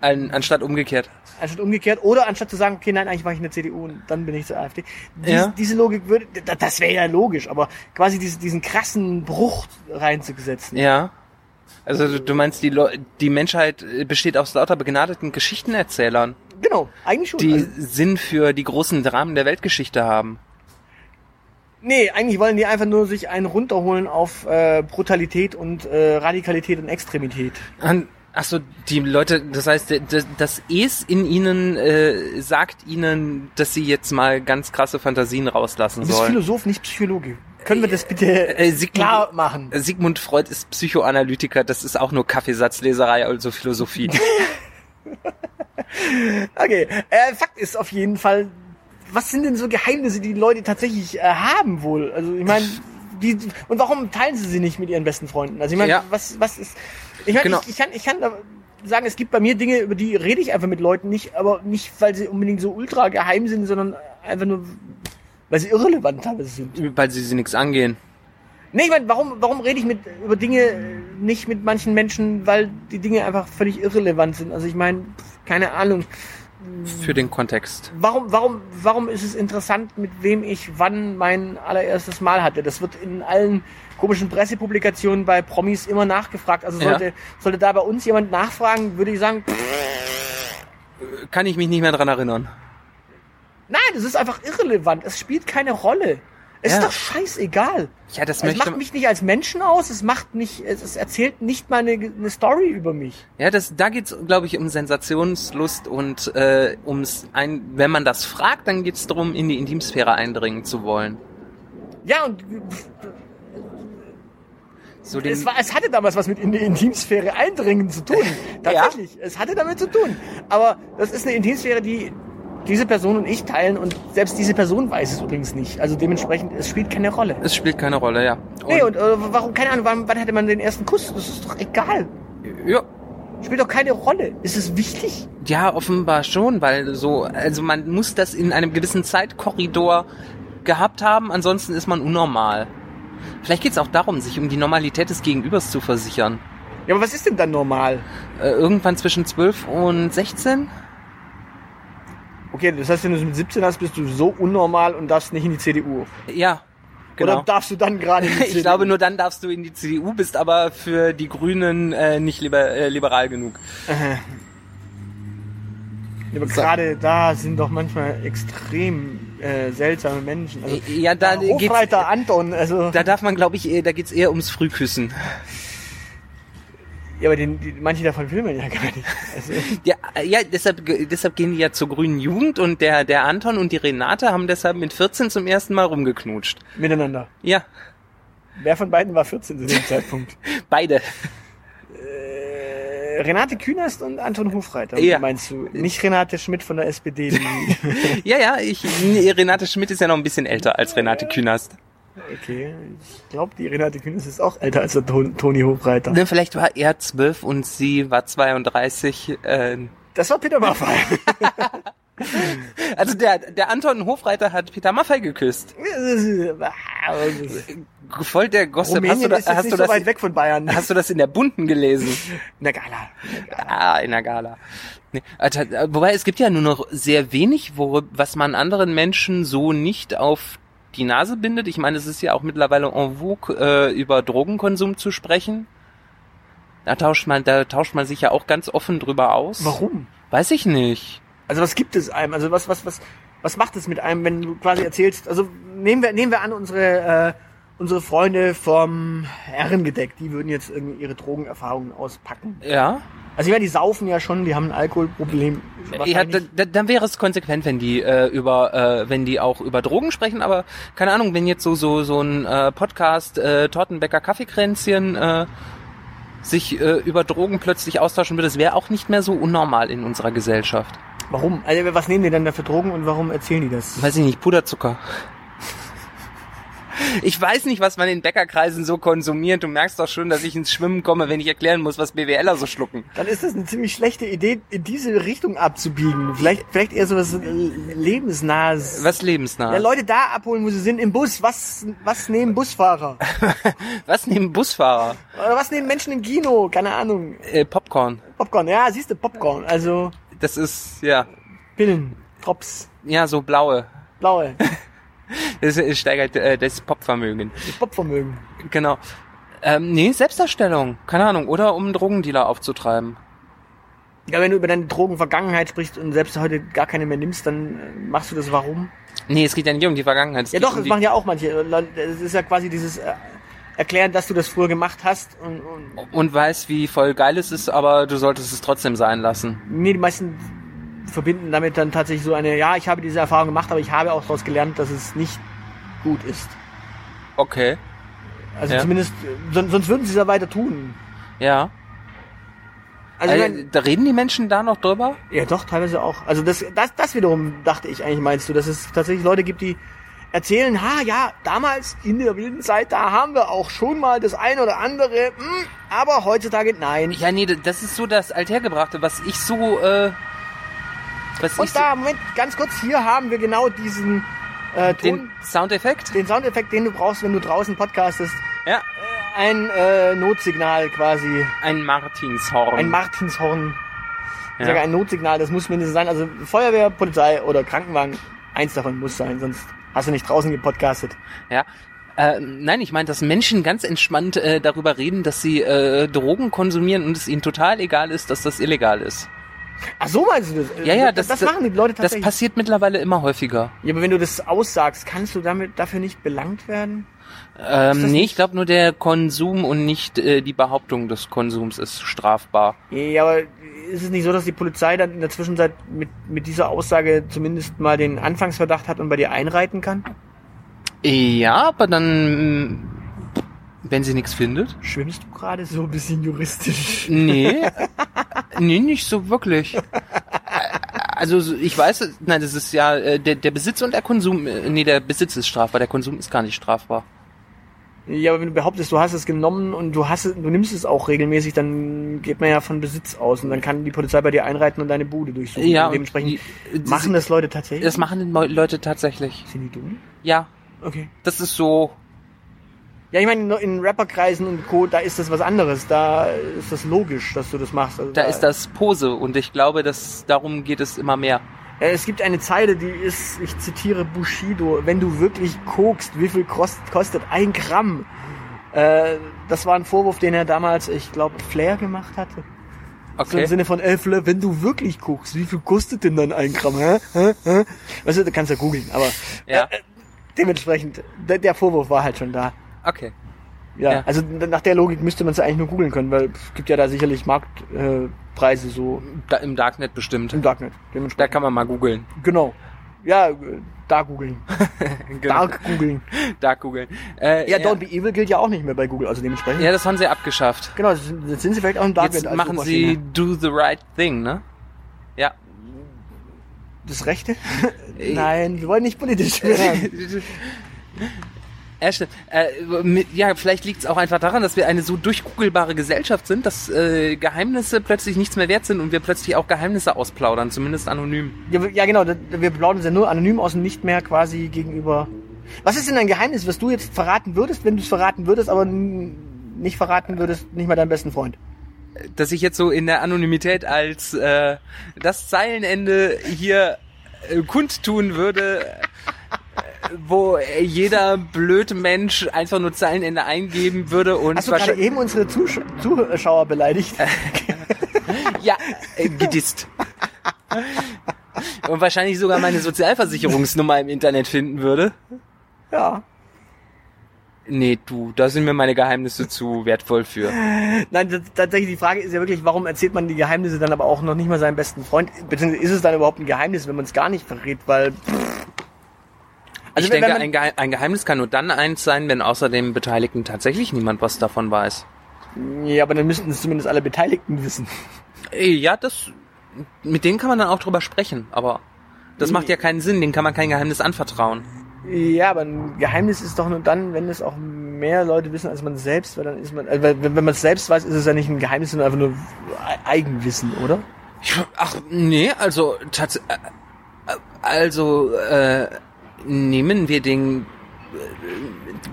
An, anstatt umgekehrt. anstatt umgekehrt. Oder anstatt zu sagen, okay, nein, eigentlich war ich in der CDU und dann bin ich zur AfD. Dies, Ja. Diese Logik würde, da- das wäre ja logisch, aber quasi diese, diesen krassen Bruch reinzusetzen. Ja. Also du, meinst, die, die Menschheit äh, besteht aus lauter begnadeten Geschichtenerzählern, Genau, eigentlich schon. die Also, Sinn für die großen Dramen der Weltgeschichte haben. Nee, eigentlich wollen die einfach nur sich einen runterholen auf äh, Brutalität und äh, Radikalität und Extremität. An, ach so, die Leute, das heißt, das, Es in ihnen äh, sagt ihnen, dass sie jetzt mal ganz krasse Fantasien rauslassen Du bist sollen. Philosoph, nicht Psychologe. Können wir das bitte Äh, Sigmund, klar machen? Sigmund Freud ist Psychoanalytiker, das ist auch nur Kaffeesatzleserei, also Philosophie. Okay, äh, Fakt ist auf jeden Fall, was sind denn so Geheimnisse, die, die Leute tatsächlich äh, haben wohl? Also ich meine, die, und warum teilen sie sie nicht mit ihren besten Freunden? Also ich meine, Ja. was, was ist, ich meine, Genau. ich, ich kann, ich kann sagen, es gibt bei mir Dinge, über die rede ich einfach mit Leuten nicht, aber nicht, weil sie unbedingt so ultra geheim sind, sondern einfach nur, weil sie irrelevant teilweise sind. Weil sie sie nichts angehen. Nee, ich meine, warum, warum rede ich mit, über Dinge nicht mit manchen Menschen, weil die Dinge einfach völlig irrelevant sind? Also ich meine, keine Ahnung. Für den Kontext. Warum, warum, warum ist es interessant, mit wem ich wann mein allererstes Mal hatte? Das wird in allen komischen Pressepublikationen bei Promis immer nachgefragt. Also Ja. sollte, sollte da bei uns jemand nachfragen, würde ich sagen, Kann ich mich nicht mehr dran erinnern. nein, das ist einfach irrelevant. Es spielt keine Rolle. Es Ja. ist doch scheißegal. Ja, das Es macht mich nicht als Menschen aus, es macht mich, es, es erzählt nicht mal eine, eine Story über mich. Ja, das, da geht's, glaube ich, um Sensationslust und äh, ums ein, wenn man das fragt, dann geht's darum, in die Intimsphäre eindringen zu wollen. Ja, und So den, es, war, es hatte damals was mit in die Intimsphäre eindringen zu tun. Tatsächlich. Es hatte damit zu tun. Aber das ist eine Intimsphäre, die diese Person und ich teilen und selbst diese Person weiß es übrigens nicht. Also dementsprechend, es spielt keine Rolle. es spielt keine Rolle, ja. nee, und äh, warum, keine Ahnung, wann, wann hatte man den ersten Kuss? Das ist doch egal. ja, Spielt doch keine Rolle. Ist es wichtig? ja, offenbar schon, weil so, also man muss das in einem gewissen Zeitkorridor gehabt haben, ansonsten ist man unnormal. Vielleicht geht's auch darum, sich um die Normalität des Gegenübers zu versichern. Ja, aber was ist denn dann normal? Äh, irgendwann zwischen 12 und 16? Okay, das heißt, wenn du es mit 17 hast, bist du so unnormal und darfst nicht in die CDU. Ja, genau. Oder darfst du dann gerade in die CDU? Ich glaube, nur dann darfst du in die CDU, bist aber für die Grünen äh, nicht liber, äh, liberal genug. Ja, aber gerade da sind doch manchmal extrem äh, seltsame Menschen. Also, Ja, da geht's, Hofreiter Anton, also da darf man, glaube ich, eher- da geht's eher ums Frühküssen. ja, aber den, die, manche davon will man ja gar nicht. Also, Ja, äh, ja deshalb, deshalb gehen die ja zur grünen Jugend und der, der Anton und die Renate haben deshalb mit 14 zum ersten Mal rumgeknutscht. miteinander. Ja, Wer von beiden war 14 zu dem Zeitpunkt? beide. Äh, Renate Künast und Anton Hofreiter, Ja. meinst du? Nicht Renate Schmidt von der SPD. Ja, ja, ich, Renate Schmidt ist ja noch ein bisschen älter als Renate Künast. okay, ich glaube, die Renate Künast ist auch älter als der Ton, Toni Hofreiter. Ne, Vielleicht war er 12 und sie war 32. Äh, Das war Peter Maffay. also der, der Anton Hofreiter hat Peter Maffay geküsst. Voll der Gossip. Hast du, Rumänien da, hast, nicht du so das, weit weg von Bayern. hast du das in der Bunten gelesen? In der Gala. Ah, in der Gala. Nee, äh, wobei es gibt ja nur noch sehr wenig, wo, was man anderen Menschen so nicht auf die Nase bindet. Ich meine, es ist ja auch mittlerweile en vogue, äh, über Drogenkonsum zu sprechen. Da tauscht man, da tauscht man sich ja auch ganz offen drüber aus. Warum? Weiß ich nicht. Also was gibt es einem? Also was, was, was, was macht es mit einem, wenn du quasi erzählst? Also nehmen wir, nehmen wir an, unsere, äh, unsere Freunde vom Herrengedeck, die würden jetzt irgendwie ihre Drogenerfahrungen auspacken. Ja. Also ich meine, die saufen ja schon, die haben ein Alkoholproblem. Ja, wahrscheinlich. da, da, dann wäre es konsequent, wenn die äh, über, äh, wenn die auch über Drogen sprechen. Aber keine Ahnung, wenn jetzt so so so ein äh, Podcast äh, Tortenbäcker Kaffeekränzchen äh, sich äh, über Drogen plötzlich austauschen würde, das wäre auch nicht mehr so unnormal in unserer Gesellschaft. Warum? Also was nehmen die denn da für Drogen und warum erzählen die das? Weiß ich nicht, Puderzucker. Ich weiß nicht, was man in Bäckerkreisen so konsumiert. Du merkst doch schon, dass ich ins Schwimmen komme, wenn ich erklären muss, was BWLer so schlucken. Dann ist das eine ziemlich schlechte Idee, in diese Richtung abzubiegen. Vielleicht, vielleicht eher so was äh, lebensnahes. Was lebensnah. Ja, Leute da abholen, wo sie sind, im Bus. Was, was nehmen Busfahrer? was nehmen Busfahrer? Oder was nehmen Menschen im Kino? Keine Ahnung. Äh, Popcorn. Popcorn, ja, siehst du, Popcorn. Also Das ist, ja, Pillen, Drops, ja, so blaue. blaue, Das steigert äh, das Popvermögen. das Popvermögen. Genau. Ähm, nee, Selbstdarstellung. Keine Ahnung. Oder um einen Drogendealer aufzutreiben. Ja, wenn du über deine Drogenvergangenheit sprichst und selbst heute gar keine mehr nimmst, dann äh, machst du das warum? Nee, es geht ja nicht um die Vergangenheit. es Ja doch, um das machen ja auch manche. Es ist ja quasi dieses äh, Erklären, dass du das früher gemacht hast und, und und weiß, wie voll geil es ist, aber du solltest es trotzdem sein lassen. nee, die meisten verbinden damit dann tatsächlich so eine, ja, ich habe diese Erfahrung gemacht, aber ich habe auch daraus gelernt, dass es nicht gut ist. Okay. Also Ja. zumindest, son- sonst würden sie es ja weiter tun. Ja. Also mein, da reden die Menschen da noch drüber? ja doch, teilweise auch. Also das, das, das wiederum dachte ich eigentlich, meinst du, dass es tatsächlich Leute gibt, die erzählen, ha, ja, damals in der wilden Zeit, da haben wir auch schon mal das eine oder andere, hm, aber heutzutage nein. Ja, nee, das ist so das Althergebrachte, was ich so, äh, was Und da, Moment, ganz kurz, hier haben wir genau diesen äh, so, den Ton, Soundeffekt? den Soundeffekt, den du brauchst, wenn du draußen podcastest. Ja. Ein äh, Notsignal quasi. Ein Martinshorn. Ein Martinshorn. Ich Ja. sage ein Notsignal, das muss mindestens sein. Also Feuerwehr, Polizei oder Krankenwagen, eins davon muss sein, sonst hast du nicht draußen gepodcastet. Ja. Äh, nein, ich meine, dass Menschen ganz entspannt äh, darüber reden, dass sie äh, Drogen konsumieren und es ihnen total egal ist, dass das illegal ist. Ach so meinst du das? Ja, ja, das, das- das machen die Leute Das tatsächlich. passiert mittlerweile immer häufiger. ja, aber wenn du das aussagst, kannst du damit dafür nicht belangt werden? Ähm, das nee, ich glaube nur der Konsum und nicht äh, die Behauptung des Konsums ist strafbar. Ja, aber ist es nicht so, dass die Polizei dann in der Zwischenzeit mit, mit dieser Aussage zumindest mal den Anfangsverdacht hat und bei dir einreiten kann? Ja, aber dann, wenn sie nichts findet? Schwimmst du gerade so ein bisschen juristisch? Nee, nee, nicht so wirklich. Also so- ich weiß, nein, das ist ja äh, der, der Besitz und der Konsum. äh, Nee, der Besitz ist strafbar, der Konsum ist gar nicht strafbar. Ja, aber wenn du behauptest, du hast es genommen und du hast es, du nimmst es auch regelmäßig, dann geht man ja von Besitz aus und dann kann die Polizei bei dir einreiten und deine Bude durchsuchen. Ja, und dementsprechend die- machen das Leute tatsächlich. Das machen Leute tatsächlich. Sind die dumm? Ja, Okay. das ist so. Ja, ich meine, in Rapperkreisen und Co., da ist das was anderes. Da ist das logisch, dass du das machst. Also Da ist das Pose und ich glaube, dass darum geht es immer mehr. Äh, Es gibt eine Zeile, die ist, ich zitiere Bushido, wenn du wirklich kokst, wie viel kost, kostet ein Gramm? Äh, das war ein Vorwurf, den er damals, ich glaube, Flair gemacht hatte. So Okay. im Sinne von, ey Flair, wenn du wirklich guckst, wie viel kostet denn dann ein Gramm? Hä? Hä? Hä? Weißt du, du kannst ja googeln, aber Ja. äh, dementsprechend, der, der Vorwurf war halt schon da. Okay. Ja, Ja. also nach der Logik müsste man es ja eigentlich nur googeln können, weil es gibt ja da sicherlich Marktpreise äh, so Da, Im Darknet bestimmt. im Darknet. Da Dementsprechend. kann man mal googeln. Genau. Ja, äh, da googeln. Genau. Dark googeln. Dark googeln. Äh, Ja, Don't Be Evil gilt ja auch nicht mehr bei Google, also dementsprechend. Ja, das haben sie abgeschafft. Genau, jetzt sind, jetzt sind sie vielleicht auch im Darknet Jetzt machen sie Do the Right Thing, ne? Ja. Das Rechte? Nein, wir wollen nicht politisch werden. Ja, stimmt. Äh, mit, ja, vielleicht liegt es auch einfach daran, dass wir eine so durchgoogelbare Gesellschaft sind, dass äh, Geheimnisse plötzlich nichts mehr wert sind und wir plötzlich auch Geheimnisse ausplaudern, zumindest anonym. ja, ja, genau, wir plaudern ja nur anonym aus und nicht mehr quasi gegenüber. Was ist denn ein Geheimnis, was du jetzt verraten würdest, wenn du es verraten würdest, aber nicht verraten würdest, nicht mal deinem besten Freund? Dass ich jetzt so in der Anonymität als äh, das Zeilenende hier äh, kundtun würde, äh, wo jeder blöde Mensch einfach nur Zeilenende eingeben würde und Hast du gerade wahrscheinlich- eben unsere Zusch Zuschauer beleidigt? Ja, äh, gedisst. Und wahrscheinlich sogar meine Sozialversicherungsnummer im Internet finden würde. ja. Nee, du, da sind mir meine Geheimnisse zu wertvoll für. Nein, tatsächlich die Frage ist ja wirklich, warum erzählt man die Geheimnisse dann aber auch noch nicht mal seinem besten Freund? Beziehungsweise ist es dann überhaupt ein Geheimnis, wenn man es gar nicht verrät? Weil Also ich wenn- denke, wenn ein, Geheim ein Geheimnis kann nur dann eins sein, wenn außer dem Beteiligten tatsächlich niemand was davon weiß. ja, aber dann müssten es zumindest alle Beteiligten wissen. Ey, Ja, das, mit denen kann man dann auch drüber sprechen, aber das macht ja keinen Sinn, denen kann man kein Geheimnis anvertrauen. Ja, aber ein Geheimnis ist doch nur dann, wenn es auch mehr Leute wissen als man selbst, weil dann ist man, also wenn, man es selbst weiß, ist es ja nicht ein Geheimnis, sondern einfach nur E- Eigenwissen, oder? Ach, nee, also, tats äh, äh, also, äh, nehmen wir den,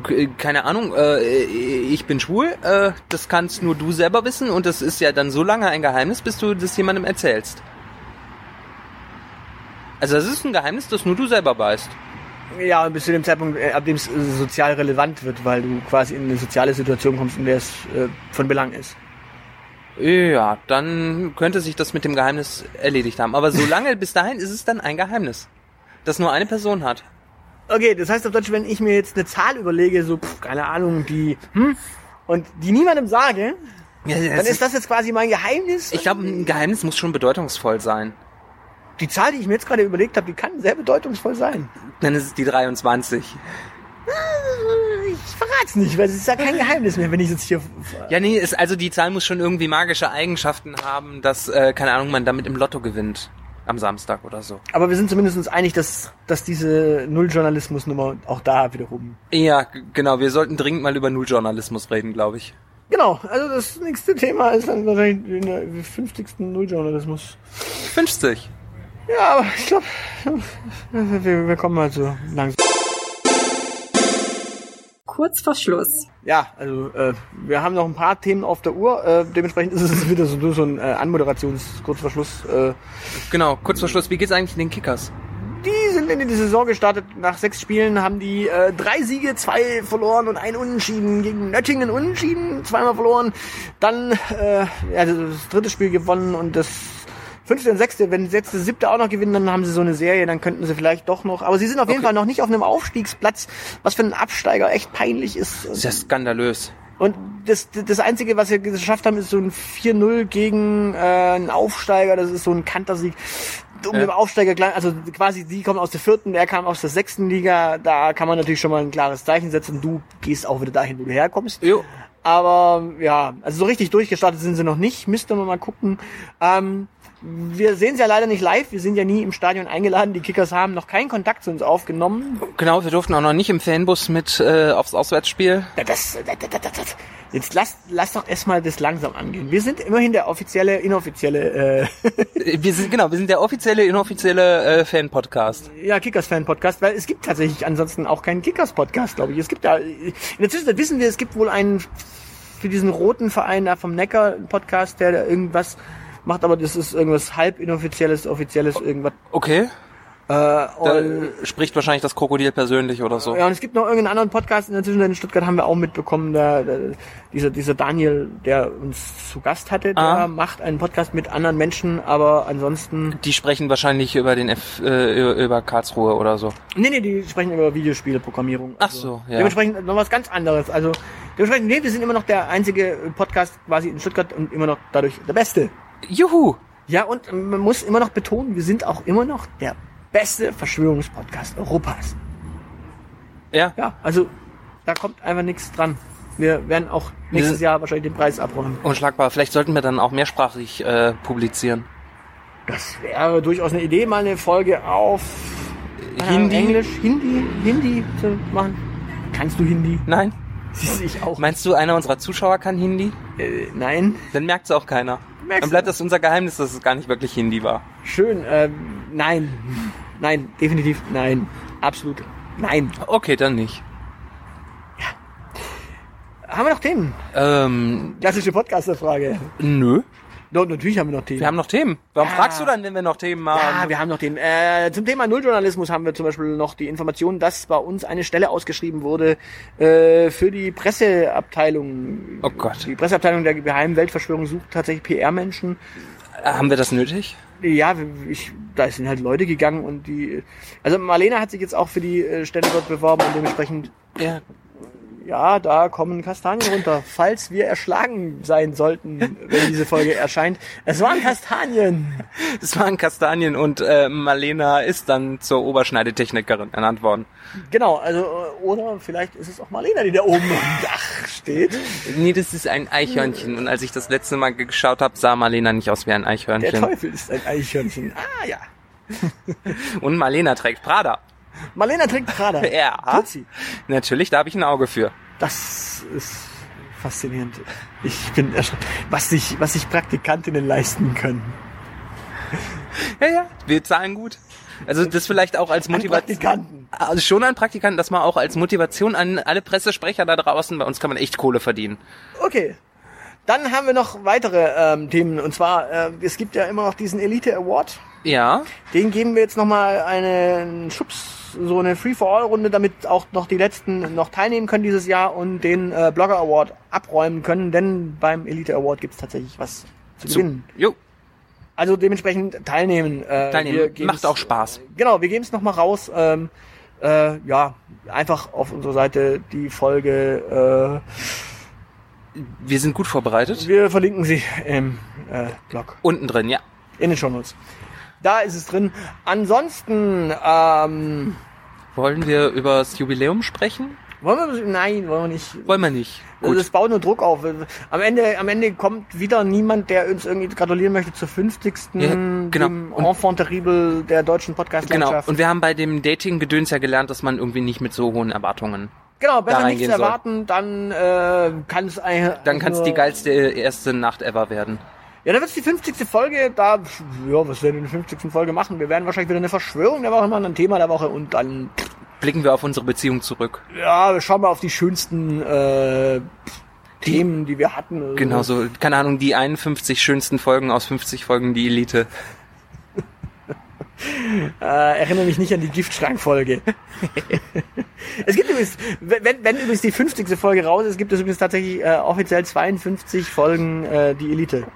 äh, keine Ahnung, äh, ich bin schwul, äh, das kannst nur du selber wissen und das ist ja dann so lange ein Geheimnis, bis du das jemandem erzählst. Also das ist ein Geheimnis, das nur du selber weißt. Ja, bis zu dem Zeitpunkt, äh, ab dem es äh, sozial relevant wird, weil du quasi in eine soziale Situation kommst, in der es äh, von Belang ist. Ja, dann könnte sich das mit dem Geheimnis erledigt haben. Aber solange bis dahin ist es dann ein Geheimnis, das nur eine Person hat. Okay, das heißt auf Deutsch, wenn ich mir jetzt eine Zahl überlege, so, pff, keine Ahnung, die, hm, und die niemandem sage, Ja, dann ist das jetzt quasi mein Geheimnis. ich glaube, ein Geheimnis muss schon bedeutungsvoll sein. die Zahl, die ich mir jetzt gerade überlegt habe, die kann sehr bedeutungsvoll sein. Dann ist es die 23. Ich verrat's nicht, weil es ist ja kein Geheimnis mehr, wenn ich jetzt hier. Ja, nee, ist, also die Zahl muss schon irgendwie magische Eigenschaften haben, dass, äh, keine Ahnung, man damit im Lotto gewinnt. Am Samstag oder so. Aber wir sind zumindest uns einig, dass, dass diese Nulljournalismusnummer auch da wiederum. Ja, genau, wir sollten dringend mal über Nulljournalismus reden, glaube ich. Genau, also das nächste Thema ist dann wahrscheinlich der 50. Nulljournalismus. 50. Ja, aber ich glaube, wir, wir kommen mal so langsam. Kurz vor Schluss. Ja, also äh, wir haben noch ein paar Themen auf der Uhr. Äh, dementsprechend ist es wieder so, so ein äh, Anmoderations-Kurzverschluss. Äh, Genau, kurz vor Schluss, wie geht's eigentlich den Kickers? die sind in die Saison gestartet. Nach sechs Spielen haben die äh, drei Siege, zwei verloren und ein Unentschieden gegen Nöttingen unentschieden, zweimal verloren. Dann äh, ja, das dritte Spiel gewonnen und das fünfte und sechste. Wenn das siebte auch noch gewinnen, dann haben sie so eine Serie, dann könnten sie vielleicht doch noch. Aber sie sind auf jeden Okay. Fall noch nicht auf einem Aufstiegsplatz, was für einen Absteiger echt peinlich ist. Das ist ja skandalös. Und das, das Einzige, was wir geschafft haben, ist so ein 4-0 gegen äh, einen Aufsteiger. Das ist so ein Kantersieg. Um Ja. dem Aufsteiger, also quasi, die kommen aus der vierten, der kam aus der sechsten Liga. Da kann man natürlich schon mal ein klares Zeichen setzen. Du gehst auch wieder dahin, wo du herkommst. Jo. Aber ja, also so richtig durchgestartet sind sie noch nicht. Müsste man mal gucken. Ähm, wir sehen sie ja leider nicht live. Wir sind ja nie im Stadion eingeladen. Die Kickers haben noch keinen Kontakt zu uns aufgenommen. Genau, wir durften auch noch nicht im Fanbus mit äh, aufs Auswärtsspiel. Das, das, das. Jetzt lass, lass doch erstmal das langsam angehen. Wir sind immerhin der offizielle, inoffizielle Äh, Wir sind, genau, wir sind der offizielle, inoffizielle äh, Fan-Podcast. ja, Kickers-Fan-Podcast, weil es gibt tatsächlich ansonsten auch keinen Kickers-Podcast, glaube ich. Es gibt da, in der Zwischenzeit wissen wir, es gibt wohl einen für diesen roten Verein da vom Neckar Podcast, der da irgendwas macht, aber das ist irgendwas halb inoffizielles, offizielles, irgendwas. Okay. Äh, Da spricht wahrscheinlich das Krokodil persönlich oder so. ja, und es gibt noch irgendeinen anderen Podcast in der Zwischenzeit in Stuttgart haben wir auch mitbekommen, da, da, dieser, dieser Daniel, der uns zu Gast hatte, der Ah. macht einen Podcast mit anderen Menschen, aber ansonsten, Die sprechen wahrscheinlich über den F, äh, über- Karlsruhe oder so. nee, nee, die sprechen über Videospielprogrammierung. Ach so, ja. Dementsprechend noch was ganz anderes. Also, dementsprechend, nee, wir sind immer noch der einzige Podcast quasi in Stuttgart und immer noch dadurch der Beste. Juhu! Ja, und man muss immer noch betonen, wir sind auch immer noch der beste Verschwörungspodcast Europas. Ja. Ja, also, da kommt einfach nichts dran. Wir werden auch nächstes Jahr wahrscheinlich den Preis abräumen. Unschlagbar. Vielleicht sollten wir dann auch mehrsprachig äh, publizieren. Das wäre durchaus eine Idee, mal eine Folge auf Hindi? Englisch, Hindi, Hindi zu machen. Kannst du Hindi? Nein? Siehst du, ich auch. Meinst du, einer unserer Zuschauer kann Hindi? Äh, nein. Dann merkt's auch keiner. Merkt's Dann bleibt das unser Geheimnis, dass es gar nicht wirklich Hindi war. Schön, ähm, nein. Nein, definitiv nein. Absolut nein. Okay, dann nicht. Haben wir noch Themen? Ähm, Klassische Podcaster-Frage. nö. No, natürlich haben wir noch Themen. Wir haben noch Themen. Warum Ja. fragst du dann, wenn wir noch Themen haben? ja, wir haben noch Themen. Äh, zum Thema Nulljournalismus haben wir zum Beispiel noch die Information, dass bei uns eine Stelle ausgeschrieben wurde äh, für die Presseabteilung. Oh Gott. Die Presseabteilung der geheimen Weltverschwörung sucht tatsächlich PR-Menschen. Haben wir das nötig? Ja, ich, da sind halt Leute gegangen und die. Also Marlena hat sich jetzt auch für die äh, Stelle dort beworben und dementsprechend Ja. Ja, da kommen Kastanien runter, falls wir erschlagen sein sollten, wenn diese Folge erscheint. Es waren Kastanien. Es waren Kastanien und äh, Marlena ist dann zur Oberschneidetechnikerin ernannt worden. Genau, also äh, oder vielleicht ist es auch Marlena, die da oben am Dach steht. Nee, das ist ein Eichhörnchen. Und als ich das letzte Mal geschaut habe, sah Marlena nicht aus wie ein Der Eichhörnchen. Teufel ist ein Eichhörnchen. Ah ja. Und Marlena trägt Prada. Marlena trinkt Prada. Ja. Tut sie. Natürlich, da habe ich ein Auge für. Das ist faszinierend. Ich bin erschrocken, was sich, was sich Praktikantinnen leisten können. Ja, ja. Wir zahlen gut. Also das vielleicht auch als Motivation. Praktikanten. Also schon an Praktikanten, dass man auch als Motivation an alle Pressesprecher da draußen, bei uns kann man echt Kohle verdienen. Okay. Dann haben wir noch weitere ähm, Themen. Und zwar, äh, es gibt ja immer noch diesen Elite Award. Ja, Den geben wir jetzt nochmal einen Schubs, so eine Free-for-All-Runde, damit auch noch die letzten noch teilnehmen können dieses Jahr und den äh, Blogger Award abräumen können, denn beim Elite Award gibt's tatsächlich was zu so. gewinnen. Jo, Also dementsprechend teilnehmen. Äh, Teilnehmen. Macht auch Spaß. Genau, wir geben es nochmal raus. Ähm, äh, ja, einfach auf unserer Seite die Folge. wir sind gut vorbereitet. Äh, wir verlinken sie im äh, Blog, Unten drin, ja. in den Shownotes. Da ist es drin. Ansonsten, ähm, Wollen wir über das Jubiläum sprechen? wollen wir, nein, wollen wir nicht. Wollen wir nicht. Also Gut. Das baut nur Druck auf. Am Ende, am Ende kommt wieder niemand, der uns irgendwie gratulieren möchte zur 50. Ja, genau. Enfant terrible der deutschen Genau. Podcast-Landschaft. Und wir haben bei dem Dating-Gedöns ja gelernt, dass man irgendwie nicht mit so hohen Erwartungen. Genau, besser nichts soll. erwarten, dann äh, kann es. Dann kann es die geilste erste Nacht ever werden. Ja, dann wird's die 50. Folge. Da, ja, was werden wir in der 50. Folge machen? Wir werden wahrscheinlich wieder eine Verschwörung der Woche machen, ein Thema der Woche und dann, Blicken wir auf unsere Beziehung zurück. ja, wir schauen mal auf die schönsten äh, Themen, die wir hatten. Also, Genau so, keine Ahnung, die 51 schönsten Folgen aus 50 Folgen die Elite. Äh, erinnere mich nicht an die Giftschrank-Folge. es gibt übrigens, wenn, wenn übrigens die 50. Folge raus ist, gibt es übrigens tatsächlich äh, offiziell 52 Folgen äh, die Elite.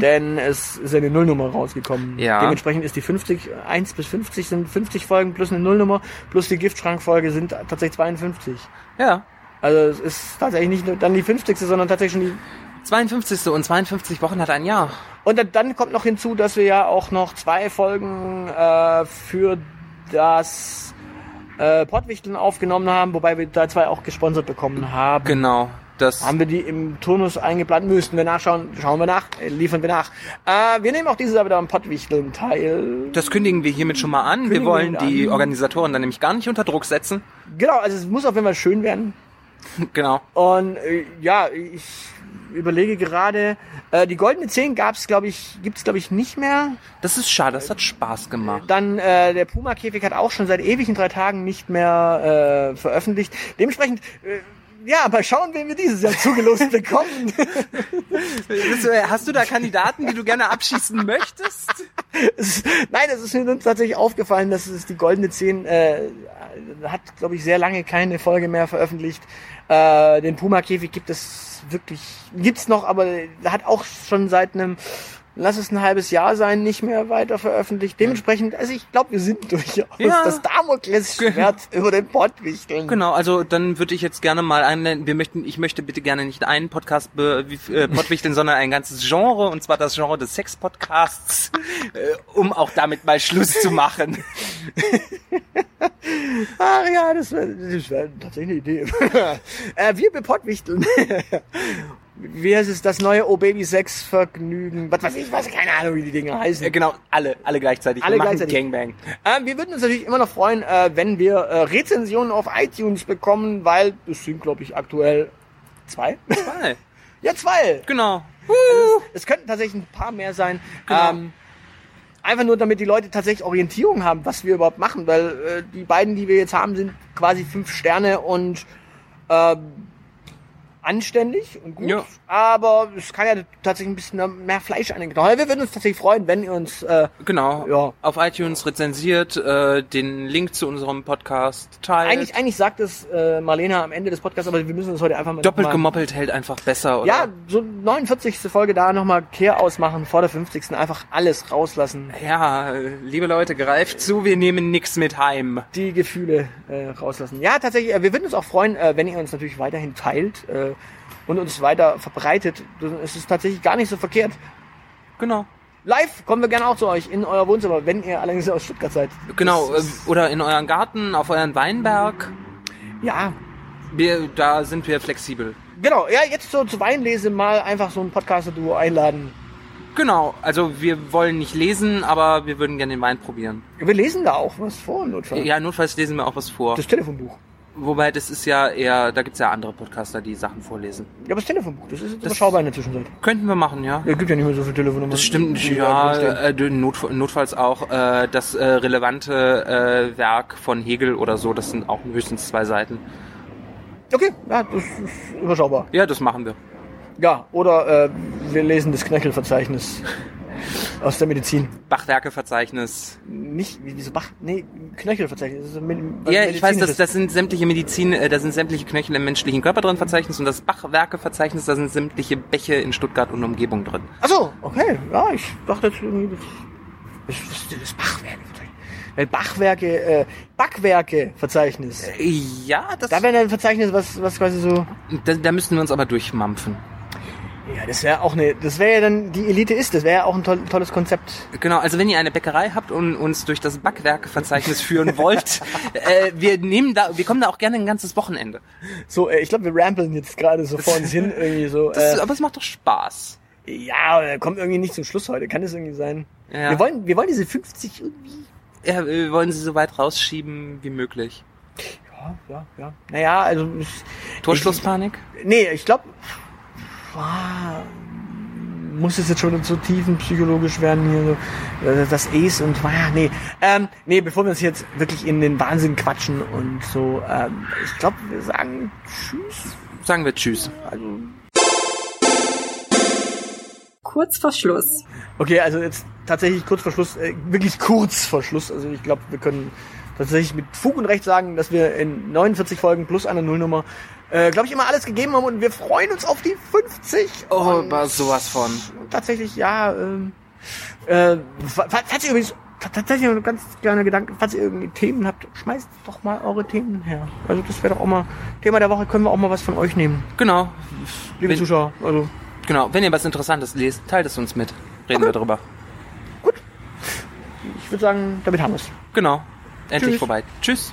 Denn es ist eine Nullnummer rausgekommen. Ja. Dementsprechend ist die 50, 1 bis 50 sind 50 Folgen plus eine Nullnummer, plus die Giftschrank-Folge sind tatsächlich 52. Ja. Also es ist tatsächlich nicht nur dann die 50. sondern tatsächlich schon die 52. und 52 Wochen hat ein Jahr. Und dann, kommt noch hinzu, dass wir ja auch noch zwei Folgen äh, für das äh, Pottwichteln aufgenommen haben, wobei wir da zwei auch gesponsert bekommen haben. Genau. Das Haben wir die im Turnus eingeplant? Müssten wir nachschauen. Schauen wir nach. Äh, liefern wir nach. Äh, wir nehmen auch dieses Jahr wieder am Pottwichteln teil. Das kündigen wir hiermit schon mal an. Kündigen wir wollen wir die an. Organisatoren dann nämlich gar nicht unter Druck setzen. Genau, also es muss auf jeden Fall schön werden. Genau. Und äh, ja, ich überlege gerade, äh, die goldene 10 gab's, glaube ich, gibt's glaube ich nicht mehr. Das ist schade, das hat Spaß gemacht. Dann äh, der Puma-Käfig hat auch schon seit ewigen drei Tagen nicht mehr äh, veröffentlicht. Dementsprechend, äh, ja, mal schauen, wen wir dieses Jahr zugelost bekommen. Hast du da Kandidaten, die du gerne abschießen möchtest? Es- Nein, es ist mir tatsächlich aufgefallen, dass es die goldene 10 äh, hat, glaube ich, sehr lange keine Folge mehr veröffentlicht. Äh, den Puma-Käfig gibt es wirklich, gibt's noch, aber hat auch schon seit einem, lass es ein halbes Jahr sein, nicht mehr weiter veröffentlicht. Dementsprechend, also ich glaube, wir sind durchaus Ja. das Damoklesschwert über den Pottwichteln. Genau, also dann würde ich jetzt gerne mal einblenden, wir möchten, ich möchte bitte gerne nicht einen Podcast be, äh, pottwichteln, sondern ein ganzes Genre, und zwar das Genre des Sex-Podcasts, äh, um auch damit mal Schluss zu machen. Ach ja, das wäre wär tatsächlich eine Idee. äh, wir bepottwichteln. Wie heißt es, das neue O-Baby-Sex-Vergnügen? Was weiß ich, weiß keine Ahnung, wie die Dinge heißen. Äh, genau, alle, alle gleichzeitig. Alle wir machen gleichzeitig. Gangbang. Ähm, wir würden uns natürlich immer noch freuen, äh, wenn wir äh, Rezensionen auf iTunes bekommen, weil es sind, glaube ich, aktuell zwei. Zwei. ja, zwei. Genau. Also es, es könnten tatsächlich ein paar mehr sein. Genau. Ähm, einfach nur, damit die Leute tatsächlich Orientierung haben, was wir überhaupt machen, weil äh, die beiden, die wir jetzt haben, sind quasi fünf Sterne und ähm, anständig und gut, Ja. aber es kann ja tatsächlich ein bisschen mehr Fleisch an den Knochen. Wir würden uns tatsächlich freuen, wenn ihr uns äh, Genau. Ja. Auf iTunes rezensiert, äh, den Link zu unserem Podcast teilt. Eigentlich, eigentlich sagt es äh, Marlena am Ende des Podcasts, aber wir müssen es heute einfach mal Doppelt mal, gemoppelt hält einfach besser, oder? Ja, so 49. Folge da nochmal Kehr ausmachen, vor der 50. einfach alles rauslassen. Ja, liebe Leute, greift zu, wir nehmen nix mit heim. Die Gefühle äh, rauslassen. Ja, tatsächlich, äh, wir würden uns auch freuen, äh, wenn ihr uns natürlich weiterhin teilt äh, und uns weiter verbreitet. Es ist tatsächlich gar nicht so verkehrt. Genau. Live kommen wir gerne auch zu euch in euer Wohnzimmer, wenn ihr allerdings aus Stuttgart seid. Genau, äh, oder in euren Garten, auf euren Weinberg. ja, Wir, da sind wir flexibel. genau. Ja, jetzt so zu Weinlese mal einfach so ein Podcaster-Duo einladen. Genau, also wir wollen nicht lesen, aber wir würden gerne den Wein probieren. Wir lesen da auch was vor, Notfall. Ja, notfalls lesen wir auch was vor. Das Telefonbuch. Wobei, das ist ja eher, da gibt's ja andere Podcaster, die Sachen vorlesen. Ja, aber das Telefonbuch, das ist Das- überschaubar in der Zwischenzeit. Könnten wir machen, ja. Ja, gibt ja nicht mehr so viele Telefonnummern. Das stimmt, da ja, äh, not, notfalls auch äh, das äh, relevante äh, Werk von Hegel oder so, das sind auch höchstens zwei Seiten. Okay, ja, das ist überschaubar. Ja, das machen wir. Ja, oder äh, wir lesen das Knöchelverzeichnis aus der Medizin. Bachwerkeverzeichnis. Nicht, wie- wieso Bach? Nee, Knöchelverzeichnis. Ein Me- Ja, ich weiß, das, das sind sämtliche Medizin, äh, da sind sämtliche Knöchel im menschlichen Körper drin Verzeichnis und das Bachwerkeverzeichnis, da sind sämtliche Bäche in Stuttgart und Umgebung drin. Ach so, okay. Ja, ich dachte jetzt irgendwie, das, das, das, das Bachwerke-Verzeichnis. Äh, Bachwerke, äh, Backwerke-Verzeichnis. Ja, das, Da wäre ein Verzeichnis, was, was quasi so. da, da müssten wir uns aber durchmampfen. Ja, das wäre auch eine. Das wäre ja dann die Elite ist. Das wäre ja auch ein toll, tolles Konzept. Genau, also wenn ihr eine Bäckerei habt und uns durch das Backwerkeverzeichnis führen wollt, äh, wir nehmen da, wir kommen da auch gerne ein ganzes Wochenende. So, äh, ich glaube, wir rampeln jetzt gerade so vor uns hin irgendwie so. Das, Äh, aber es macht doch Spaß. ja, äh, kommt irgendwie nicht zum Schluss heute. Kann das irgendwie sein? Ja. Wir wollen, wir wollen diese 50 irgendwie. Ja, wir wollen sie so weit rausschieben wie möglich. Ja, ja, ja. Naja, also. Ich, Torschlusspanik? Nee, ich glaube, muss es jetzt schon so tiefenpsychologisch werden hier, so, äh, das Ace und, ah, nee, ähm, nee, bevor wir uns jetzt wirklich in den Wahnsinn quatschen und so, ähm, ich glaube, wir sagen Tschüss. Sagen wir Tschüss. Also, Kurz vor Schluss. okay, also jetzt tatsächlich kurz vor Schluss, äh, wirklich kurz vor Schluss, also ich glaube, wir können tatsächlich mit Fug und Recht sagen, dass wir in 49 Folgen plus einer Nullnummer, äh, glaube ich, immer alles gegeben haben und wir freuen uns auf die 50. Oh, sowas von. tatsächlich, ja, ähm, äh, fa- fa- falls ihr übrigens, ta- tatsächlich ein ganz kleiner Gedanke, falls ihr irgendwie Themen habt, schmeißt doch mal eure Themen her. Also das wäre doch auch mal, Thema der Woche können wir auch mal was von euch nehmen, Genau. liebe Wenn- Zuschauer. Also, Genau, wenn ihr was Interessantes lest, teilt es uns mit. Reden wir drüber. ich würde sagen, damit haben wir es. Genau. Endlich Tschüss. vorbei. Tschüss.